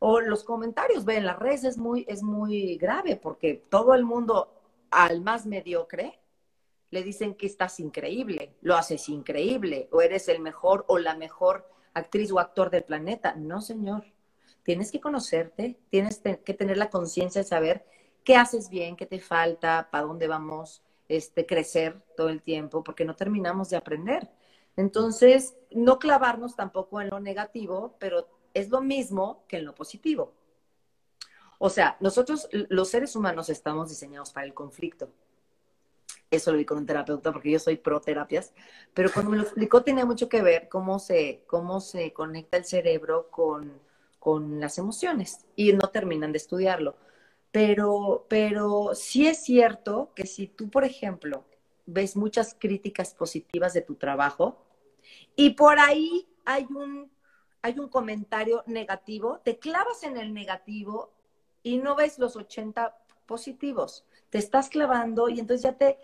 o los comentarios, ve, en las redes es muy, es muy grave, porque todo el mundo al más mediocre le dicen que estás increíble, lo haces increíble, o eres el mejor o la mejor actriz o actor del planeta. No, señor. Tienes que conocerte, tienes que tener la conciencia de saber qué haces bien, qué te falta, para dónde vamos, este, crecer todo el tiempo, porque no terminamos de aprender. Entonces, no clavarnos tampoco en lo negativo, pero es lo mismo que en lo positivo. O sea, nosotros los seres humanos estamos diseñados para el conflicto. Eso lo vi con un terapeuta porque yo soy pro terapias, pero cuando me lo explicó tenía mucho que ver cómo se, cómo se conecta el cerebro con, con las emociones y no terminan de estudiarlo. Pero, pero sí es cierto que si tú, por ejemplo, ves muchas críticas positivas de tu trabajo, y por ahí hay un, hay un comentario negativo, te clavas en el negativo y no ves los 80 positivos. Te estás clavando y entonces ya te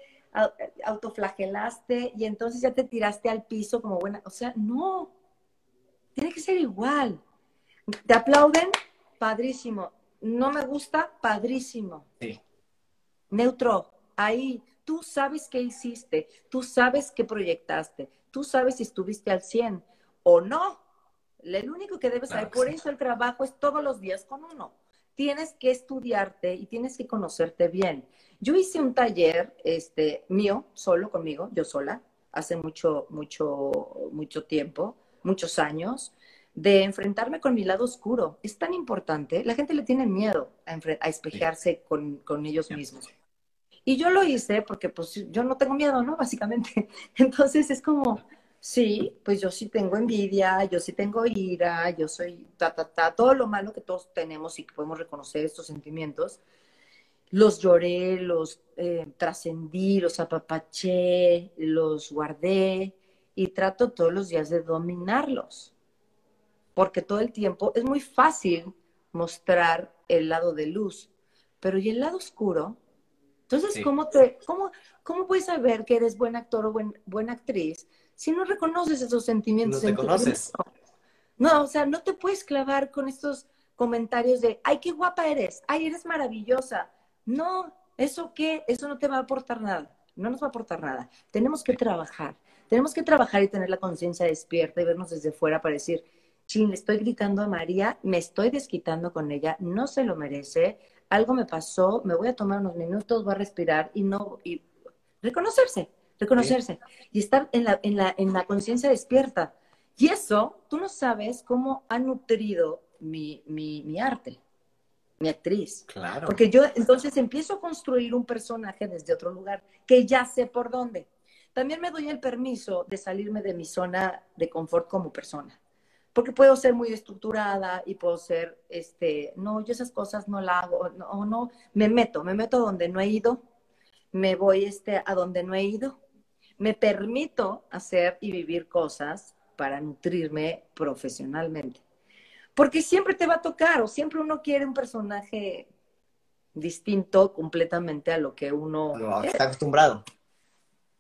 autoflagelaste y entonces ya te tiraste al piso como buena. O sea, no, tiene que ser igual. Te aplauden, padrísimo. No me gusta, padrísimo. Sí. Neutro, ahí. Tú sabes qué hiciste, tú sabes qué proyectaste, tú sabes si estuviste al 100 o no. El único que debes saber, por eso el trabajo es todos los días con uno. Tienes que estudiarte y tienes que conocerte bien. Yo hice un taller este, mío, solo conmigo, yo sola, hace mucho, mucho, mucho tiempo, muchos años, de enfrentarme con mi lado oscuro. Es tan importante, la gente le tiene miedo a, a espejearse con, con ellos mismos. Y yo lo hice porque pues yo no tengo miedo, ¿no? Básicamente. Entonces es como, sí, pues yo sí tengo envidia, yo sí tengo ira, yo soy ta, ta, ta, todo lo malo que todos tenemos y que podemos reconocer estos sentimientos. Los lloré, los eh, trascendí, los apapaché, los guardé y trato todos los días de dominarlos. Porque todo el tiempo es muy fácil mostrar el lado de luz, pero ¿y el lado oscuro? Entonces, ¿cómo, te, cómo, ¿cómo puedes saber que eres buen actor o buen, buena actriz si no reconoces esos sentimientos? No te conoces. No, o sea, no te puedes clavar con estos comentarios de, ay, qué guapa eres, ay, eres maravillosa. No, ¿eso qué? Eso no te va a aportar nada, no nos va a aportar nada. Tenemos que trabajar, tenemos que trabajar y tener la conciencia despierta y vernos desde fuera para decir, sí, le estoy gritando a María, me estoy desquitando con ella, no se lo merece, algo me pasó, me voy a tomar unos minutos, voy a respirar y no, y reconocerse, reconocerse y estar en la, en la, en la conciencia despierta. Y eso, tú no sabes cómo ha nutrido mi, mi, mi arte, mi actriz. Claro. Porque yo entonces empiezo a construir un personaje desde otro lugar, que ya sé por dónde. También me doy el permiso de salirme de mi zona de confort como persona porque puedo ser muy estructurada y puedo ser, este, no, yo esas cosas no la hago, no, no, me meto, me meto donde no he ido, me voy este, a donde no he ido, me permito hacer y vivir cosas para nutrirme profesionalmente. Porque siempre te va a tocar, o siempre uno quiere un personaje distinto completamente a lo que uno está acostumbrado.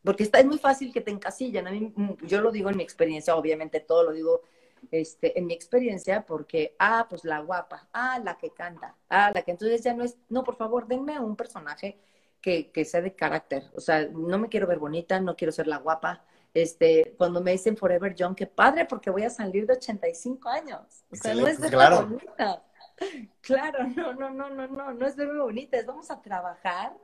Porque está, es muy fácil que te encasillan. A mí, yo lo digo en mi experiencia, obviamente todo lo digo este, en mi experiencia, porque, ah, pues la guapa, ah, la que canta, ah, la que entonces ya no es, no, por favor, denme un personaje que, que sea de carácter, o sea, no me quiero ver bonita, no quiero ser la guapa, este, cuando me dicen Forever Young, qué padre, porque voy a salir de 85 años. O sea, no es Excelente, claro. bonita. Claro, no, no, no, no, no, no es verme bonita, es vamos a trabajar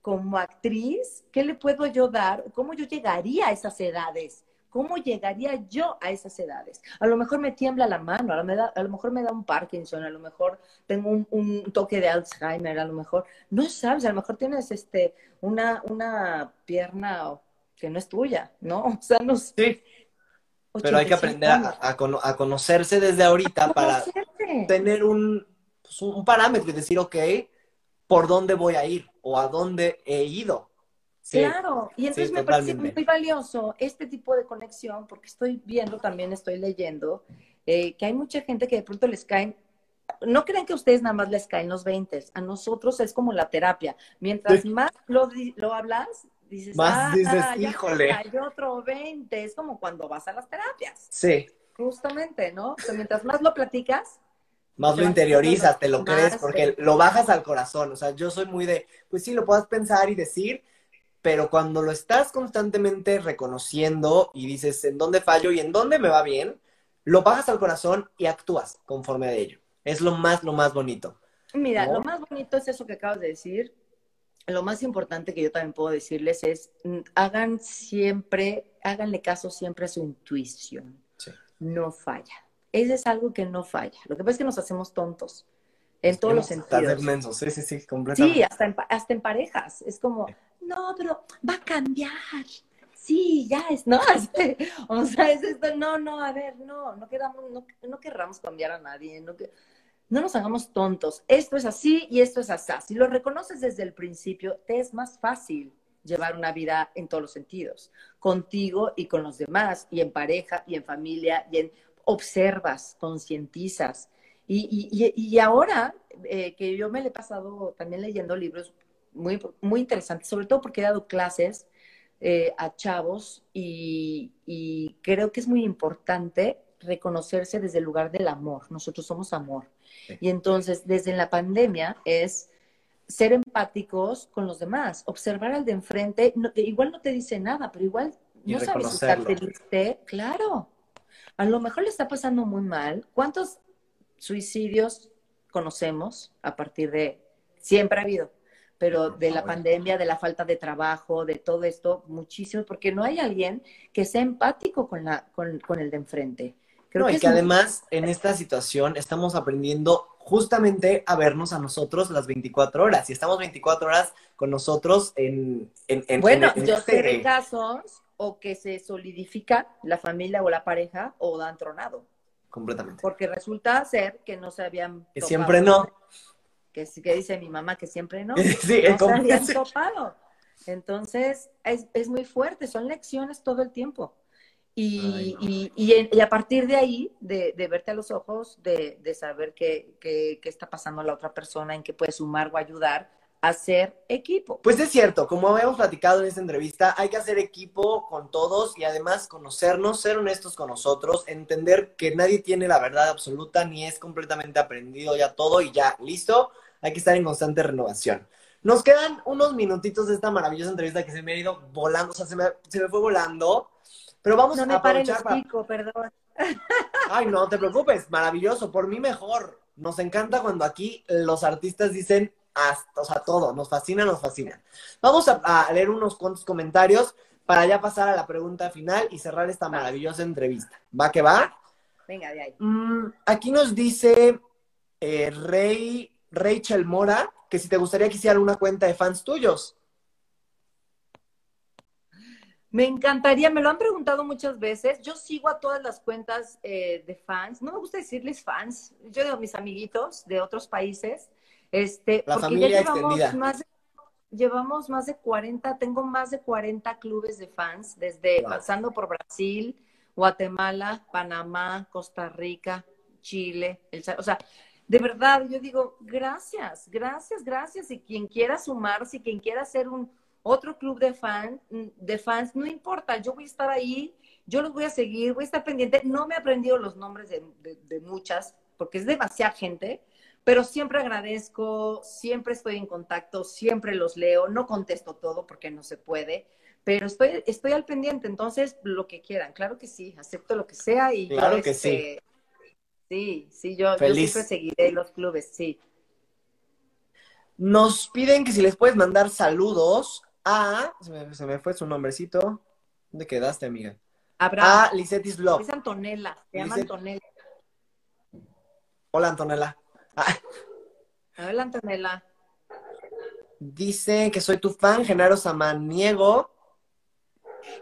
como actriz, ¿qué le puedo yo dar? ¿Cómo yo llegaría a esas edades? ¿Cómo llegaría yo a esas edades? A lo mejor me tiembla la mano, a lo, me da- a lo mejor me da un Parkinson, a lo mejor tengo un, un toque de Alzheimer, a lo mejor, no sabes, a lo mejor tienes este, una, una pierna que no es tuya, ¿no? O sea, no sé. Sí, pero hay que 85 aprender a, a cono- a conocerse desde ahorita para tener un, pues, un parámetro y decir, ok, ¿por dónde voy a ir? ¿O a dónde he ido? Sí, Claro, y entonces sí, me parece muy valioso este tipo de conexión, porque estoy viendo, también estoy leyendo, eh, que hay mucha gente que de pronto les caen, no crean que a ustedes nada más les caen los 20, a nosotros es como la terapia. Mientras Sí. más lo, lo hablas, dices, Más ah, dices, me "Híjole". cayó otro 20, es como cuando vas a las terapias, sí. justamente, ¿no? O sea, mientras más lo platicas, Más lo interiorizas, te lo crees, porque lo bajas al corazón. O sea, yo soy muy de, pues sí, lo puedas pensar y decir, pero cuando lo estás constantemente reconociendo y dices en dónde fallo y en dónde me va bien, lo bajas al corazón y actúas conforme a ello. Es lo más, lo más bonito. Mira, ¿No? lo más bonito es eso que acabas de decir. Lo más importante que yo también puedo decirles es, mm, hagan siempre, háganle caso siempre a su intuición. Sí. No falla. Ese es algo que no falla. Lo que pasa es que nos hacemos tontos en todos los sentidos. sí, sí, sí, completamente. Sí, hasta en, hasta en parejas. Es como, no, pero va a cambiar. Sí, ya es, no, Este, o sea, es esto, no, no, a ver, no, no queramos, no, no querramos cambiar a nadie, no, que- no nos hagamos tontos. Esto es así y esto es así. Si lo reconoces desde el principio, te es más fácil llevar una vida en todos los sentidos, contigo y con los demás, y en pareja, y en familia, y en observas, concientizas. Y, y, y- ahora eh, que yo me le he pasado también leyendo libros muy, muy interesantes, sobre todo porque he dado clases eh, a chavos y, y creo que es muy importante reconocerse desde el lugar del amor. Nosotros somos amor. Sí. Y entonces, desde la pandemia es ser empáticos con los demás, observar al de enfrente, no- igual no te dice nada, pero igual Y no sabes si está triste, claro. A lo mejor le está pasando muy mal. ¿Cuántos suicidios conocemos a partir de, siempre ha habido, pero de la pandemia, de la falta de trabajo, de todo esto, muchísimo, porque no hay alguien que sea empático con, la, con, con el de enfrente. Creo No, y es que muy- además en esta situación estamos aprendiendo justamente a vernos a nosotros las 24 horas y estamos 24 horas con nosotros en, en, en- Bueno, en- yo este- sé de casos o que se solidifica la familia o la pareja o dan tronado, completamente. porque resulta ser que no se habían Que siempre no. Que, sí- que dice mi mamá que siempre no. Sí, no se habían topado. Entonces, es, es muy fuerte, son lecciones todo el tiempo. Y, Ay, no. y, y a partir de ahí, de, de verte a los ojos, de, de saber qué, qué, qué está pasando a la otra persona, en qué puede sumar o ayudar, a ser equipo. Pues es cierto, como habíamos platicado en esta entrevista, hay que hacer equipo con todos y además conocernos, ser honestos con nosotros, entender que nadie tiene la verdad absoluta ni es completamente aprendido ya todo y ya listo. Hay que estar en constante renovación. Nos quedan unos minutitos de esta maravillosa entrevista que se me ha ido volando, o sea, se me, se me fue volando. Pero vamos No a me aprovechar para... perdón. Ay, no te preocupes, maravilloso, por mí mejor. Nos encanta cuando aquí los artistas dicen hasta, o sea, todo, nos fascina, nos fascina. Vamos a, a leer unos cuantos comentarios para ya pasar a la pregunta final y cerrar esta maravillosa entrevista. ¿Va que va? Venga, de ahí. Mm, aquí nos dice eh, Rey, Rachel Mora que si te gustaría que hiciera una cuenta de fans tuyos. Me encantaría, me lo han preguntado muchas veces. Yo sigo a todas las cuentas eh, de fans. No me gusta decirles fans. Yo digo mis amiguitos de otros países. Este, La porque familia ya llevamos extendida. más, de, llevamos más de 40, tengo más de 40 clubes de fans, desde Wow. pasando por Brasil, Guatemala, Panamá, Costa Rica, Chile, el, o sea, de verdad, yo digo, gracias, gracias, gracias. Y quien quiera sumarse, quien quiera hacer un otro club de, fan, de fans, no importa, yo voy a estar ahí, yo los voy a seguir, voy a estar pendiente. No me he aprendido los nombres de, de- de muchas, porque es demasiada gente, pero siempre agradezco, siempre estoy en contacto, siempre los leo, no contesto todo porque no se puede, pero estoy, estoy al pendiente, entonces lo que quieran, claro que sí, acepto lo que sea y claro que. Este, sí, sí, yo, yo siempre seguiré los clubes, sí. Nos piden que si les puedes mandar saludos a, se me, fue su nombrecito, ¿dónde quedaste, amiga? A Lisetis Vlog. Es Antonella, se llama Antonella. Hola, Antonella. Hola, Antonella. Dice que soy tu fan, Genaro Samaniego.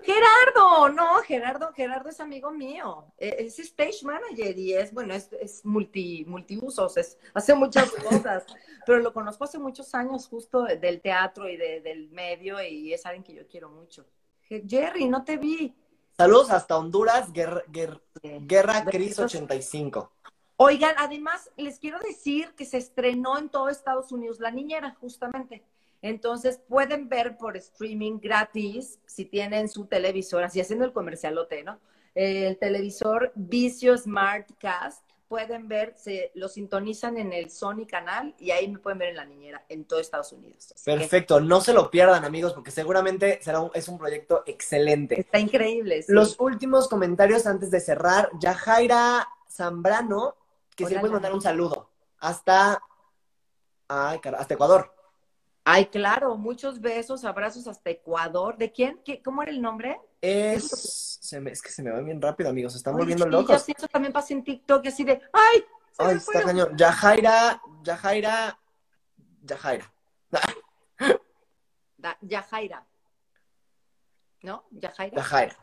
Gerardo, no, Gerardo, Gerardo es amigo mío. E, es stage manager y es, bueno, es, es multi, multiusos, es, hace muchas cosas, pero lo conozco hace muchos años justo del teatro y del medio y es alguien que yo quiero mucho. Jerry, no te vi. Saludos hasta Honduras, Guerra Cris 85. Oigan, además les quiero decir que se estrenó en todo Estados Unidos La Niñera, justamente. Entonces pueden ver por streaming gratis si tienen su televisor, así haciendo el comercialote, ¿no? El televisor Vicio Smart Cast, pueden ver, se lo sintonizan en el Sony canal y ahí me pueden ver en la niñera en todo Estados Unidos. Perfecto, no se lo pierdan amigos porque seguramente será un, es un proyecto excelente. Está increíble. Los últimos comentarios antes de cerrar, Yajaira Zambrano, que se puede mandar un saludo hasta, ay, hasta Ecuador. Ay, claro, muchos besos, abrazos hasta Ecuador. ¿De quién? ¿Qué, ¿Cómo era el nombre? Es, es que se me va bien rápido, amigos, se están volviendo locos. Eso también pasa en TikTok, así de, ¡ay! Ay, está cañón. Yajaira, Yajaira, Yajaira. Yajaira. ¿No? Yajaira. Yajaira.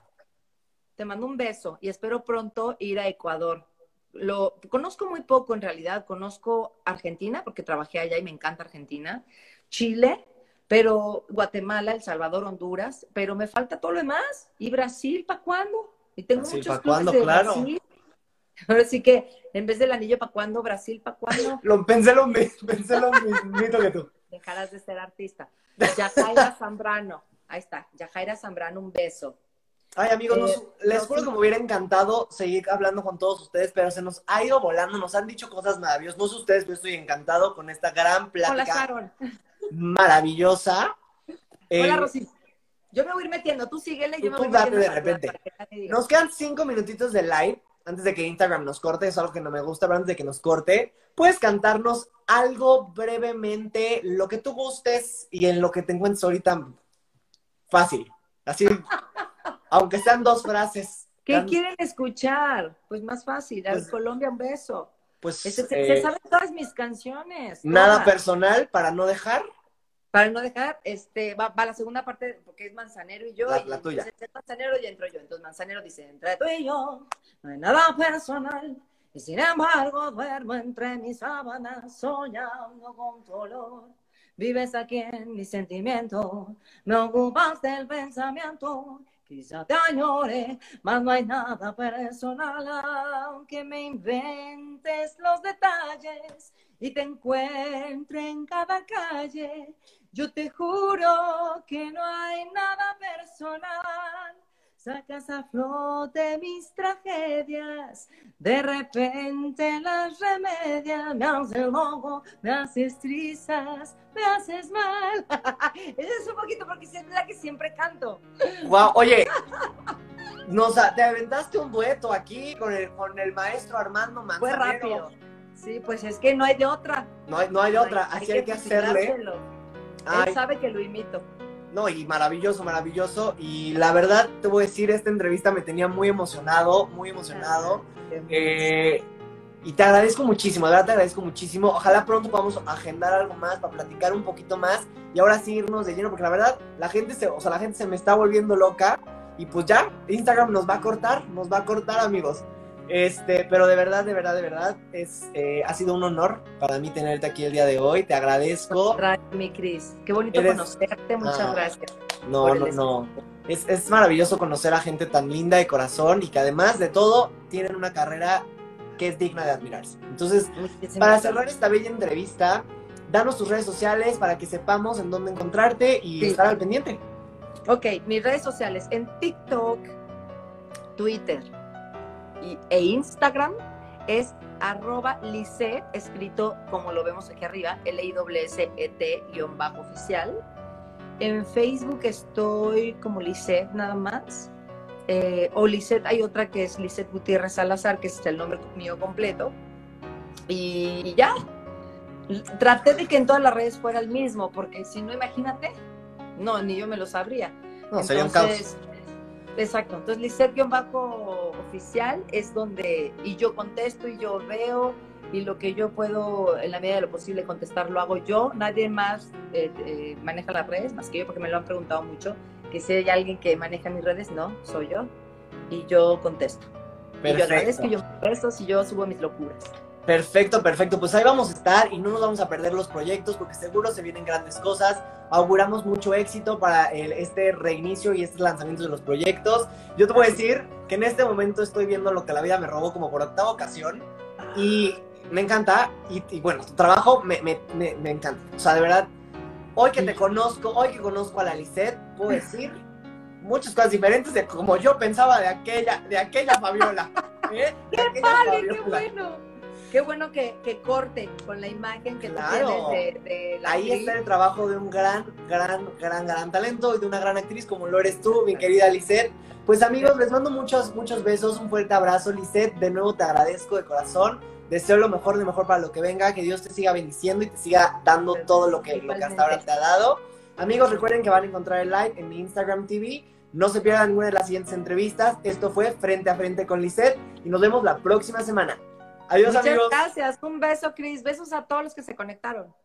Te mando un beso y espero pronto ir a Ecuador. Lo conozco muy poco en realidad, conozco Argentina porque trabajé allá y me encanta Argentina Chile, pero Guatemala, El Salvador, Honduras, pero me falta todo lo demás. ¿Y Brasil para cuándo? Y tengo muchos ¿para cuándo? claro. Brasil. Ahora sí que en vez del anillo para cuándo, Brasil para cuándo. Lo pensé lo, pensé lo mismo que tú. Dejarás de ser artista. Yajaira Zambrano. Ahí está. Yajaira Zambrano, un beso. Ay, amigos, eh, les juro que me hubiera encantado seguir hablando con todos ustedes, pero se nos ha ido volando, nos han dicho cosas maravillosas. No sé ustedes, pero estoy encantado con esta gran plática maravillosa. Hola, eh, Rosy. Yo me voy a ir metiendo, tú síguele yo me voy date de repente. Nos quedan cinco minutitos de live antes de que Instagram nos corte, es algo que no me gusta, pero antes de que nos corte, puedes cantarnos algo brevemente, lo que tú gustes y en lo que te encuentres ahorita fácil. Así, aunque sean dos frases. ¿Qué quieren escuchar? Pues más fácil, pues Colombia un beso. Pues se, eh, saben todas mis canciones. Nada personal para no dejar. Para no dejar, este, va, va, la segunda parte, porque es Manzanero y yo. La, y, la tuya. Entonces, Manzanero y entro yo. Entonces Manzanero dice, entre tú y yo, no hay nada personal. Y sin embargo duermo entre mis sábanas, soñando con tu olor. Vives aquí en mi sentimiento, me ocupas del pensamiento. Quizá te añore, mas no hay nada personal, aunque me inventes los detalles y te encuentre en cada calle. Yo te juro que no hay nada personal. Sacas a flote mis tragedias, de repente las remedias, me haces loco, me haces trizas, me haces mal. Ese es un poquito porque es la que siempre canto. Wow, oye, nos, te aventaste un dueto aquí con el, con el maestro Armando Manzanero. Fue rápido. Sí, pues es que no hay de otra. No hay, no hay de otra, así hay, que, hacerle. Él sabe que lo imito. No, y maravilloso, maravilloso. Y la verdad, te voy a decir, esta entrevista me tenía muy emocionado, muy emocionado. Eh, y te agradezco muchísimo, de verdad te agradezco muchísimo. Ojalá pronto podamos agendar algo más para platicar un poquito más y ahora sí irnos de lleno, porque la verdad, la gente se, o sea, la gente se me está volviendo loca. Y pues ya, Instagram nos va a cortar, nos va a cortar, amigos. Este, pero de verdad, de verdad, de verdad, es, eh, ha sido un honor para mí tenerte aquí el día de hoy. Te agradezco. Mi Cris. Qué bonito conocerte. Muchas ah, gracias. No, no, no. Es, es, maravilloso conocer a gente tan linda de corazón y que además de todo tienen una carrera que es digna de admirarse. Entonces, para cerrar esta bella entrevista, danos tus redes sociales para que sepamos en dónde encontrarte y estar al pendiente. Ok, mis redes sociales en TikTok, Twitter, e Instagram es arroba Lisset, escrito como lo vemos aquí arriba, L-I-S-E-T-oficial. En Facebook estoy como Lisset nada más. Eh, o Lisset, hay otra que es Lisset Gutiérrez Salazar, que es el nombre mío completo. Y ya. Traté de que en todas las redes fuera el mismo, porque si no, imagínate, no, ni yo me lo sabría. No, sería un caos. Exacto. Entonces, Lisset-oficial es donde, y yo contesto y yo veo, y lo que yo puedo, en la medida de lo posible, contestar, lo hago yo. Nadie más eh, eh, maneja las redes, más que yo, porque me lo han preguntado mucho, que si hay alguien que maneja mis redes, no, soy yo. Y yo contesto. Perfecto. Y yo agradezco, yo contesto si yo subo mis locuras. Perfecto, perfecto. Pues ahí vamos a estar y no nos vamos a perder los proyectos porque seguro se vienen grandes cosas. Auguramos mucho éxito para este reinicio y estos lanzamientos de los proyectos. Yo te voy a decir que en este momento estoy viendo lo que la vida me robó como por octava ocasión y me encanta. Y, bueno, tu trabajo me, me, me, encanta. O sea, de verdad, hoy que te conozco, hoy que conozco a la Lisette, puedo decir muchas cosas diferentes de como yo pensaba de aquella, de aquella Fabiola. ¿eh? ¡Qué padre, qué bueno! Qué bueno que, corte con la imagen que claro. tienes de, la Ahí está el trabajo de un gran, gran, gran, gran talento y de una gran actriz como lo eres tú, mi querida Lisette. Pues amigos, les mando muchos, muchos besos, un fuerte abrazo, Lisette. De nuevo te agradezco de corazón. Deseo lo mejor de mejor para lo que venga, que Dios te siga bendiciendo y te siga dando todo lo que, lo que hasta ahora te ha dado. Amigos, recuerden que van a encontrar el live en mi Instagram TV. No se pierdan ninguna de las siguientes entrevistas. Esto fue Frente a Frente con Lisette y nos vemos la próxima semana. Adiós, Muchas amigos. Gracias. Un beso, Cris. Besos a todos los que se conectaron.